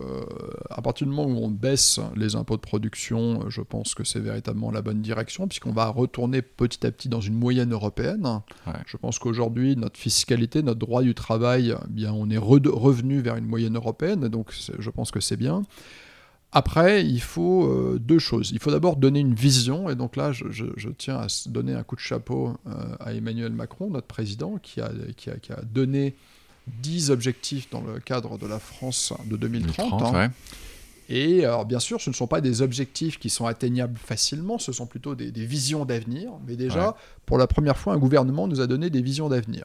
[SPEAKER 2] à partir du moment où on baisse les impôts de production, euh, je pense que c'est véritablement la bonne direction, puisqu'on va retourner petit à petit dans une moyenne européenne. Je pense qu'aujourd'hui, notre fiscalité, notre droit du travail, eh bien, on est revenu vers une moyenne européenne, donc je pense que c'est bien. Après, il faut deux choses. Il faut d'abord donner une vision, et donc là, je, tiens à donner un coup de chapeau à Emmanuel Macron, notre président, qui a, qui a donné 10 objectifs dans le cadre de la France de 2030. Hein. Et alors, bien sûr, ce ne sont pas des objectifs qui sont atteignables facilement, ce sont plutôt des, visions d'avenir. Mais déjà, pour la première fois, un gouvernement nous a donné des visions d'avenir.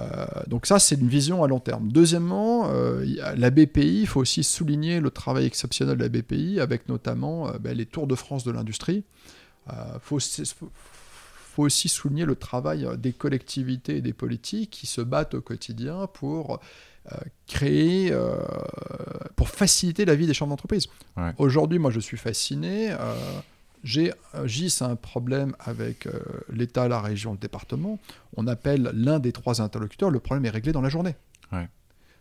[SPEAKER 2] Euh, donc ça, c'est une vision à long terme. Deuxièmement, euh, la BPI, il faut aussi souligner le travail exceptionnel de la BPI, avec notamment euh, ben, les Tours de France de l'industrie. Il faut, faut aussi souligner le travail euh, des collectivités et des politiques qui se battent au quotidien pour euh, créer, euh, pour faciliter la vie des chambres d'entreprise. Aujourd'hui, moi, je suis fasciné. j'ai GIS a un problème avec l'État, la région, le département. On appelle l'un des trois interlocuteurs. Le problème est réglé dans la journée.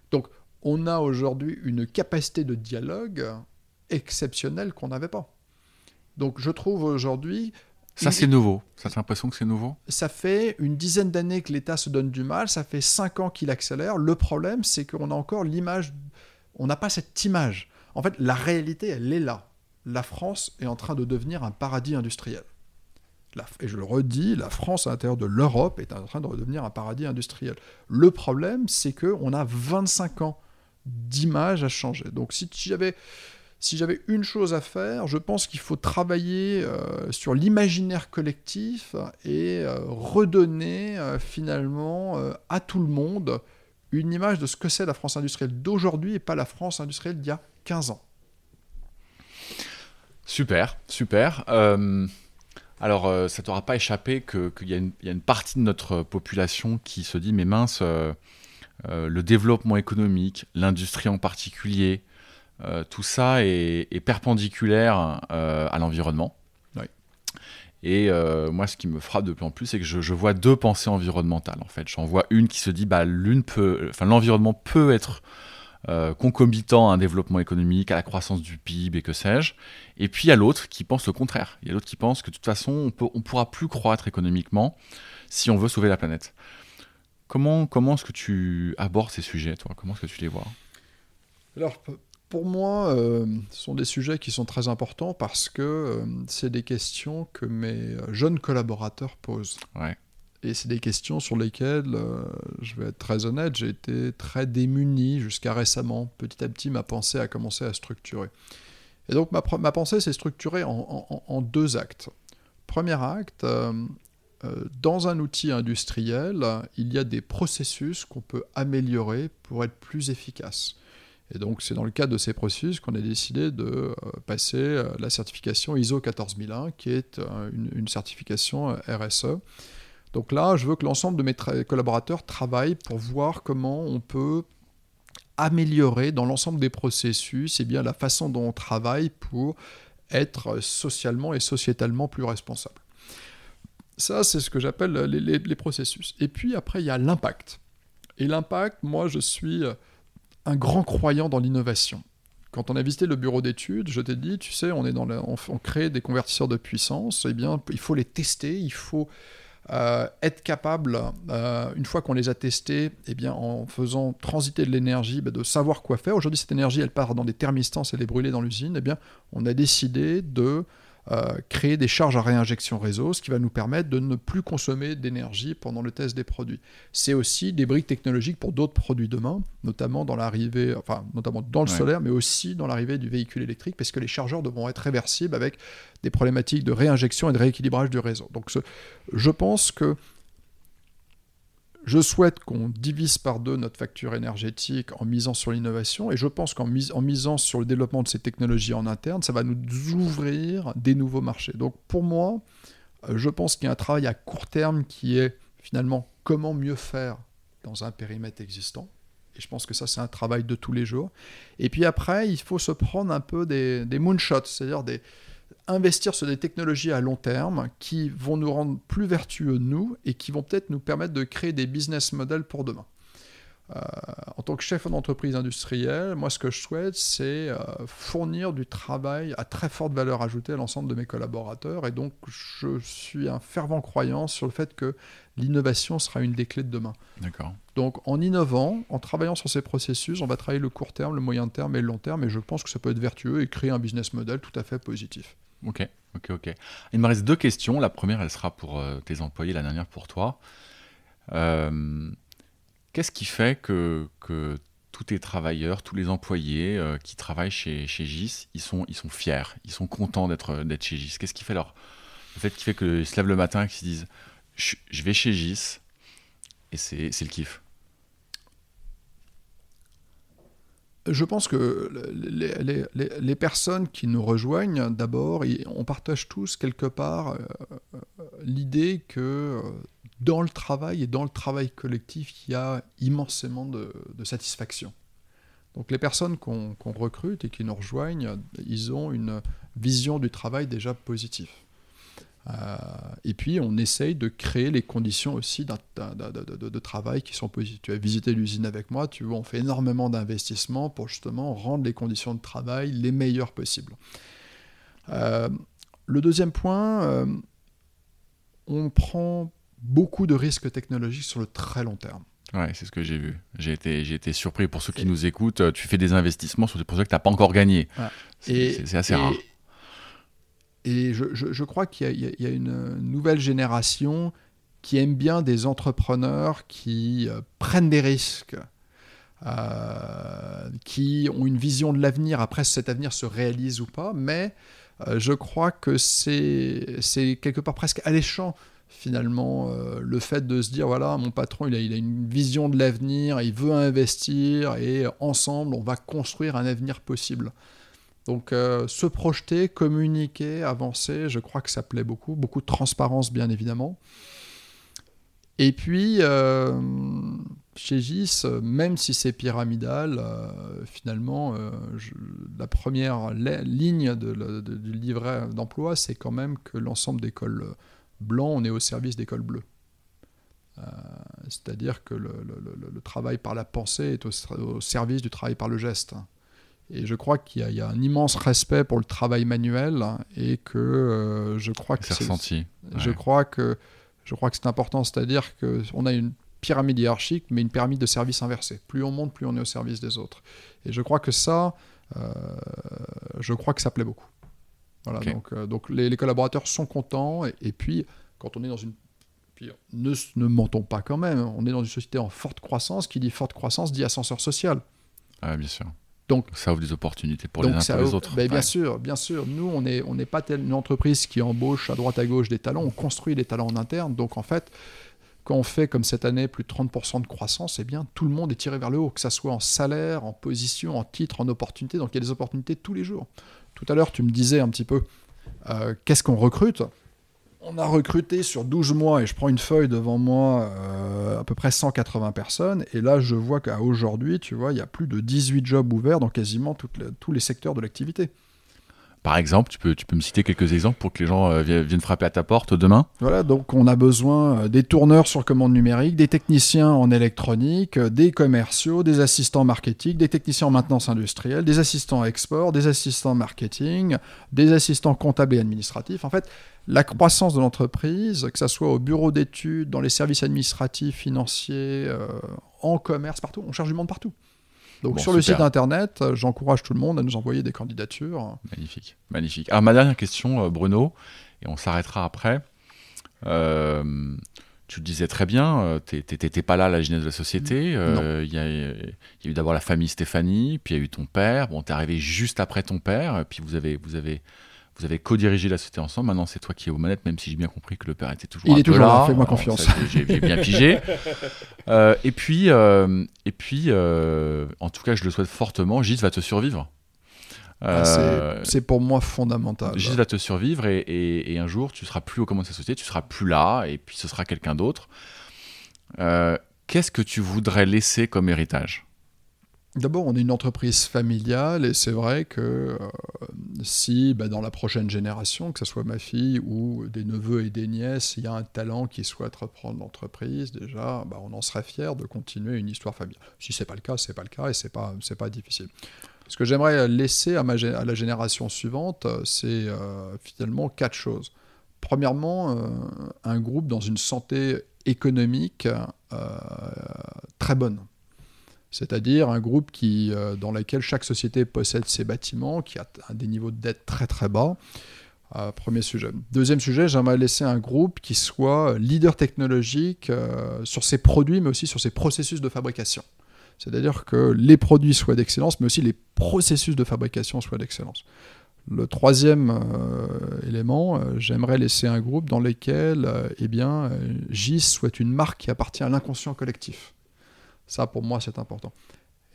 [SPEAKER 2] Donc, on a aujourd'hui une capacité de dialogue exceptionnelle qu'on n'avait pas. Donc, je trouve aujourd'hui
[SPEAKER 1] ça, c'est nouveau. Ça, t'as l'impression que c'est nouveau
[SPEAKER 2] Ça fait une dizaine d'années que l'État se donne du mal. Ça fait cinq ans qu'il accélère. Le problème, c'est qu'on a encore l'image. On n'a pas cette image. En fait, la réalité, elle est là. La France est en train de devenir un paradis industriel. et je le redis, la France à l'intérieur de l'Europe est en train de redevenir un paradis industriel. Le problème, c'est qu'on a 25 ans d'image à changer. Donc si j'avais si j'avais une chose à faire, je pense qu'il faut travailler euh, sur l'imaginaire collectif et euh, redonner euh, finalement à tout le monde une image de ce que c'est la France industrielle d'aujourd'hui et pas la France industrielle d'il y a 15 ans.
[SPEAKER 1] Super, super. alors, ça t'aura pas échappé qu'il y, y, a une partie de notre population qui se dit, mais mince, le développement économique, l'industrie en particulier, euh, tout ça est, perpendiculaire euh, à l'environnement. Et euh, moi, ce qui me frappe de plus en plus, c'est que je, vois deux pensées environnementales. En fait, j'en vois une qui se dit, bah, l'une peut, enfin, l'environnement peut être concomitant à un développement économique, à la croissance du PIB et que sais-je. Et puis il y a l'autre qui pense le contraire. Il y a l'autre qui pense que de toute façon, on ne pourra plus croître économiquement si on veut sauver la planète. Comment, comment est-ce que tu abordes ces sujets, toi? Comment est-ce que tu les vois?
[SPEAKER 2] Alors, pour moi, euh, ce sont des sujets qui sont très importants parce que euh, c'est des questions que mes jeunes collaborateurs posent. Et c'est des questions sur lesquelles, euh, je vais être très honnête, j'ai été très démuni jusqu'à récemment. Petit à petit, ma pensée a commencé à structurer. Et donc ma, ma pensée s'est structurée en, en, deux actes. Premier acte, dans un outil industriel, il y a des processus qu'on peut améliorer pour être plus efficace. Et donc, c'est dans le cadre de ces processus qu'on a décidé de euh, passer euh, la certification ISO 14001, qui est euh, une, certification RSE. Donc là, je veux que l'ensemble de mes collaborateurs travaillent pour voir comment on peut améliorer dans l'ensemble des processus et bien la façon dont on travaille pour être socialement et sociétalement plus responsable. Ça, c'est ce que j'appelle les, processus. Et puis après, il y a l'impact. Et l'impact, moi, je suis un grand croyant dans l'innovation. Quand on a visité le bureau d'études, je t'ai dit, tu sais, on, est dans on, crée des convertisseurs de puissance, eh bien, il faut les tester, il faut euh, être capable, euh, une fois qu'on les a testés, eh bien, en faisant transiter de l'énergie, bah, de savoir quoi faire. Aujourd'hui, cette énergie, elle part dans des thermistances, elle est brûlée dans l'usine. Eh bien, on a décidé de créer des charges à réinjection réseau, ce qui va nous permettre de ne plus consommer d'énergie pendant le test des produits. C'est aussi des briques technologiques pour d'autres produits demain, notamment dans l'arrivée, enfin notamment dans le solaire, mais aussi dans l'arrivée du véhicule électrique, parce que les chargeurs devront être réversibles avec des problématiques de réinjection et de rééquilibrage du réseau. Donc je pense que je souhaite qu'on divise par deux notre facture énergétique en misant sur l'innovation et je pense qu'en misant sur le développement de ces technologies en interne, ça va nous ouvrir des nouveaux marchés. Donc pour moi, euh, je pense qu'il y a un travail à court terme qui est finalement comment mieux faire dans un périmètre existant. Et je pense que ça, c'est un travail de tous les jours. Et puis après, il faut se prendre un peu des, des moonshots, c'est-à-dire des, investir sur des technologies à long terme qui vont nous rendre plus vertueux, nous, et qui vont peut-être nous permettre de créer des business models pour demain. Euh, en tant que chef d'entreprise industrielle, moi ce que je souhaite, c'est euh, fournir du travail à très forte valeur ajoutée à l'ensemble de mes collaborateurs. Et donc je suis un fervent croyant sur le fait que l'innovation sera une des clés de demain.
[SPEAKER 1] D'accord.
[SPEAKER 2] Donc en innovant, en travaillant sur ces processus, on va travailler le court terme, le moyen terme et le long terme. Et je pense que ça peut être vertueux et créer un business model tout à fait positif.
[SPEAKER 1] Ok, ok, ok. Il me reste deux questions. La première, elle sera pour euh, tes employés, la dernière pour toi. Euh, qu'est-ce qui fait que, que, tous tes travailleurs, tous les employés euh, qui travaillent chez, chez GIS, ils sont, ils sont fiers, ils sont contents d'être, d'être chez GIS? Qu'est-ce qui fait leur... Le fait qui fait qu'ils se lèvent le matin et qu'ils se disent je, vais chez GIS et c'est, le kiff
[SPEAKER 2] Je pense que les, personnes qui nous rejoignent, d'abord, on partage tous quelque part euh, l'idée que euh, dans le travail et dans le travail collectif, il y a immensément de, satisfaction. Donc les personnes qu'on recrute et qui nous rejoignent, ils ont une vision du travail déjà positive. Euh, et puis, on essaye de créer les conditions aussi de, travail qui sont positives. Tu as visité l'usine avec moi, tu vois, on fait énormément d'investissements pour justement rendre les conditions de travail les meilleures possibles. Euh, le deuxième point, euh, on prend beaucoup de risques technologiques sur le très long terme.
[SPEAKER 1] Ouais, c'est ce que j'ai vu. J'ai été, j'ai été surpris. Pour ceux qui nous écoutent, tu fais des investissements sur des projets que tu n'as pas encore gagnés. C'est assez rare.
[SPEAKER 2] Et je, crois qu'il y, a une nouvelle génération qui aime bien des entrepreneurs qui euh, prennent des risques, euh, qui ont une vision de l'avenir. Après, cet avenir se réalise ou pas, mais euh, je crois que c'est quelque part presque alléchant finalement le fait de se dire voilà mon patron il a, il a une vision de l'avenir il veut investir et ensemble on va construire un avenir possible donc euh, se projeter, communiquer, avancer, je crois que ça plaît beaucoup. Beaucoup de transparence, bien évidemment. Et puis, euh, chez GIS, même si c'est pyramidal, euh, finalement, la première ligne du livret d'emploi, c'est quand même que l'ensemble des cols blancs, on est au service des cols bleus. C'est-à-dire que le, travail par la pensée est au service du travail par le geste. Et je crois qu'il y, a un immense respect pour le travail manuel et que euh, je crois que
[SPEAKER 1] c'est ressenti.
[SPEAKER 2] Je crois que je crois que c'est important, c'est-à-dire qu'on a une pyramide hiérarchique, mais une pyramide de service inversée. Plus on monte, plus on est au service des autres. Et je crois que ça, euh, je crois que ça plaît beaucoup. Voilà, donc, euh, donc les, collaborateurs sont contents. Et, puis, quand on est dans une ne, ne mentons pas quand même. On est dans une société en forte croissance. Qui dit forte croissance dit ascenseur social.
[SPEAKER 1] Ah, bien sûr. Donc, ça offre des opportunités pour les uns pour les autres.
[SPEAKER 2] Ben, bien sûr, bien sûr. Nous, on n'est on pas une entreprise qui embauche à droite à gauche des talents. On construit des talents en interne. Donc, en fait, quand on fait comme cette année plus de 30% de croissance, eh bien, tout le monde est tiré vers le haut, que ce soit en salaire, en position, en titre, en opportunité. Donc, il y a des opportunités tous les jours. Tout à l'heure, tu me disais un petit peu euh, qu'est-ce qu'on recrute? On a recruté sur 12 mois, et je prends une feuille devant moi, euh, à peu près 180 personnes, et là je vois qu'à aujourd'hui, tu vois, il y a plus de 18 jobs ouverts dans quasiment tous les secteurs de l'activité.
[SPEAKER 1] Par exemple, tu peux, tu peux me citer quelques exemples pour que les gens euh, viennent frapper à ta porte demain?
[SPEAKER 2] Voilà, donc on a besoin euh, des tourneurs sur commande numérique, des techniciens en électronique, euh, des commerciaux, des assistants marketing, des techniciens en maintenance industrielle, des assistants export, des assistants marketing, des assistants comptables et administratifs. En fait, la croissance de l'entreprise, que ce soit au bureau d'études, dans les services administratifs, financiers, en commerce, partout, on cherche du monde partout. Donc sur le site internet, euh, j'encourage tout le monde à nous envoyer des candidatures.
[SPEAKER 1] Magnifique, magnifique. Alors ma dernière question, euh, Bruno, et on s'arrêtera après. Euh, tu le disais très bien, tu n'étais pas là à la genèse de la société. Il y, a eu d'abord la famille Stéphanie, puis il y a eu ton père. Bon, tu es arrivé juste après ton père, puis vous avez, vous avez vous avez co-dirigé la société ensemble. Maintenant, c'est toi qui es aux manettes, même si j'ai bien compris que le père était toujours
[SPEAKER 2] Il est toujours
[SPEAKER 1] là.
[SPEAKER 2] Fais-moi confiance.
[SPEAKER 1] J'ai bien pigé. Euh, et puis, euh, et puis euh, en tout cas, je le souhaite fortement. Gis va te survivre.
[SPEAKER 2] Ah, c'est pour moi fondamental.
[SPEAKER 1] Gis va te survivre et, un jour, tu seras plus au commandement de sa société, tu seras plus là et puis ce sera quelqu'un d'autre. Qu'est-ce que tu voudrais laisser comme héritage?
[SPEAKER 2] D'abord, on est une entreprise familiale et c'est vrai que euh, si bah, dans la prochaine génération, que ce soit ma fille ou des neveux et des nièces, il y a un talent qui souhaite reprendre l'entreprise, déjà, bah, on en serait fier de continuer une histoire familiale. Si c'est pas le cas, c'est pas le cas et c'est pas c'est pas difficile. Ce que j'aimerais laisser à, la génération suivante, c'est euh, finalement quatre choses. Premièrement, euh, un groupe dans une santé économique très bonne c'est-à-dire un groupe euh, dans lequel chaque société possède ses bâtiments, qui a des niveaux de dette très très bas. Euh, premier sujet. Deuxième sujet, j'aimerais laisser un groupe qui soit leader technologique euh, sur ses produits, mais aussi sur ses processus de fabrication. C'est-à-dire que les produits soient d'excellence, mais aussi les processus de fabrication soient d'excellence. Le troisième élément, j'aimerais laisser un groupe dans lequel eh GIS soit une marque qui appartient à l'inconscient collectif. Ça, pour moi, c'est important.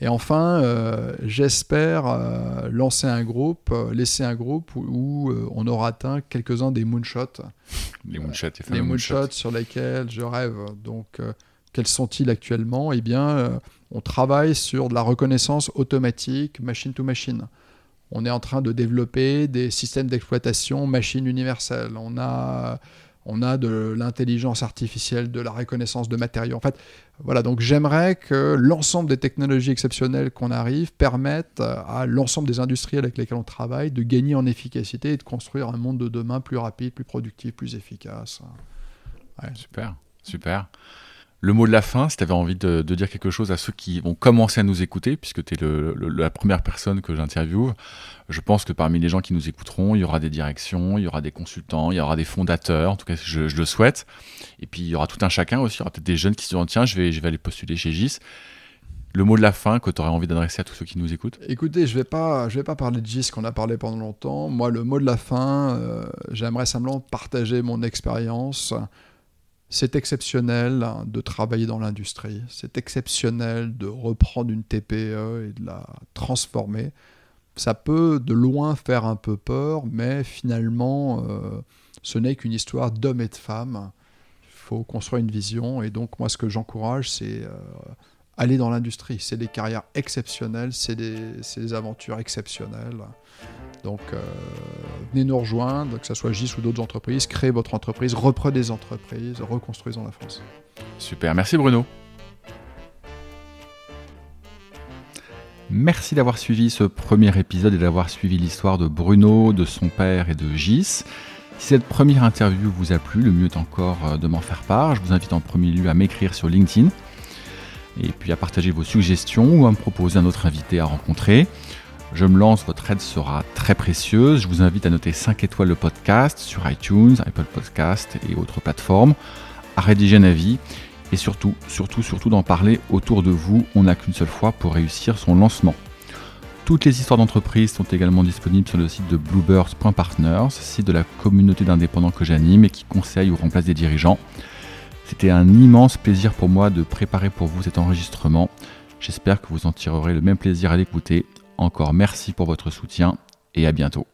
[SPEAKER 2] Et enfin, euh, j'espère euh, lancer un groupe, euh, laisser un groupe où, on aura atteint quelques-uns des moonshots.
[SPEAKER 1] Les moonshots,
[SPEAKER 2] les moonshots, sur lesquels je rêve. Donc, quels sont-ils actuellement? Eh bien, on travaille sur de la reconnaissance automatique machine to machine. On est en train de développer des systèmes d'exploitation machine universelle. On a on a de l'intelligence artificielle, de la reconnaissance de matériaux. En fait, voilà, donc j'aimerais que l'ensemble des technologies exceptionnelles qu'on arrive permettent à l'ensemble des industriels avec lesquels on travaille de gagner en efficacité et de construire un monde de demain plus rapide, plus productif, plus efficace.
[SPEAKER 1] Super, super le mot de la fin, si tu avais envie de, dire quelque chose à ceux qui vont commencer à nous écouter, puisque tu es la première personne que j'interviewe, je pense que parmi les gens qui nous écouteront, il y aura des directions, il y aura des consultants, il y aura des fondateurs, en tout cas je, le souhaite, et puis il y aura tout un chacun aussi, il y aura peut-être des jeunes qui se diront tiens, je vais, je vais aller postuler chez GIS. Le mot de la fin que tu aurais envie d'adresser à tous ceux qui nous écoutent?
[SPEAKER 2] Écoutez, je ne vais, pas, vais pas parler de GIS qu'on a parlé pendant longtemps. Moi, le mot de la fin, euh, j'aimerais simplement partager mon expérience c'est exceptionnel de travailler dans l'industrie, c'est exceptionnel de reprendre une TPE et de la transformer. Ça peut de loin faire un peu peur, mais finalement, euh, ce n'est qu'une histoire d'hommes et de femmes. Il faut construire une vision, et donc moi, ce que j'encourage, c'est euh, aller dans l'industrie. C'est des carrières exceptionnelles, c'est des, aventures exceptionnelles. Donc, euh, venez nous rejoindre, que ce soit GIS ou d'autres entreprises, créez votre entreprise, reprenez des entreprises, reconstruisons la France.
[SPEAKER 1] Super, merci Bruno. Merci d'avoir suivi ce premier épisode et d'avoir suivi l'histoire de Bruno, de son père et de Gis. Si cette première interview vous a plu, le mieux est encore euh, de m'en faire part. Je vous invite en premier lieu à m'écrire sur LinkedIn et puis à partager vos suggestions ou à me proposer un autre invité à rencontrer. Je me lance, votre aide sera très précieuse. Je vous invite à noter 5 étoiles le podcast sur iTunes, Apple Podcast et autres plateformes, à rédiger un avis et surtout, surtout, surtout d'en parler autour de vous. On n'a qu'une seule fois pour réussir son lancement. Toutes les histoires d'entreprise sont également disponibles sur le site de bluebirds.partners, site de la communauté d'indépendants que j'anime et qui conseille ou remplace des dirigeants. C'était un immense plaisir pour moi de préparer pour vous cet enregistrement. J'espère que vous en tirerez le même plaisir à l'écouter. Encore merci pour votre soutien et à bientôt.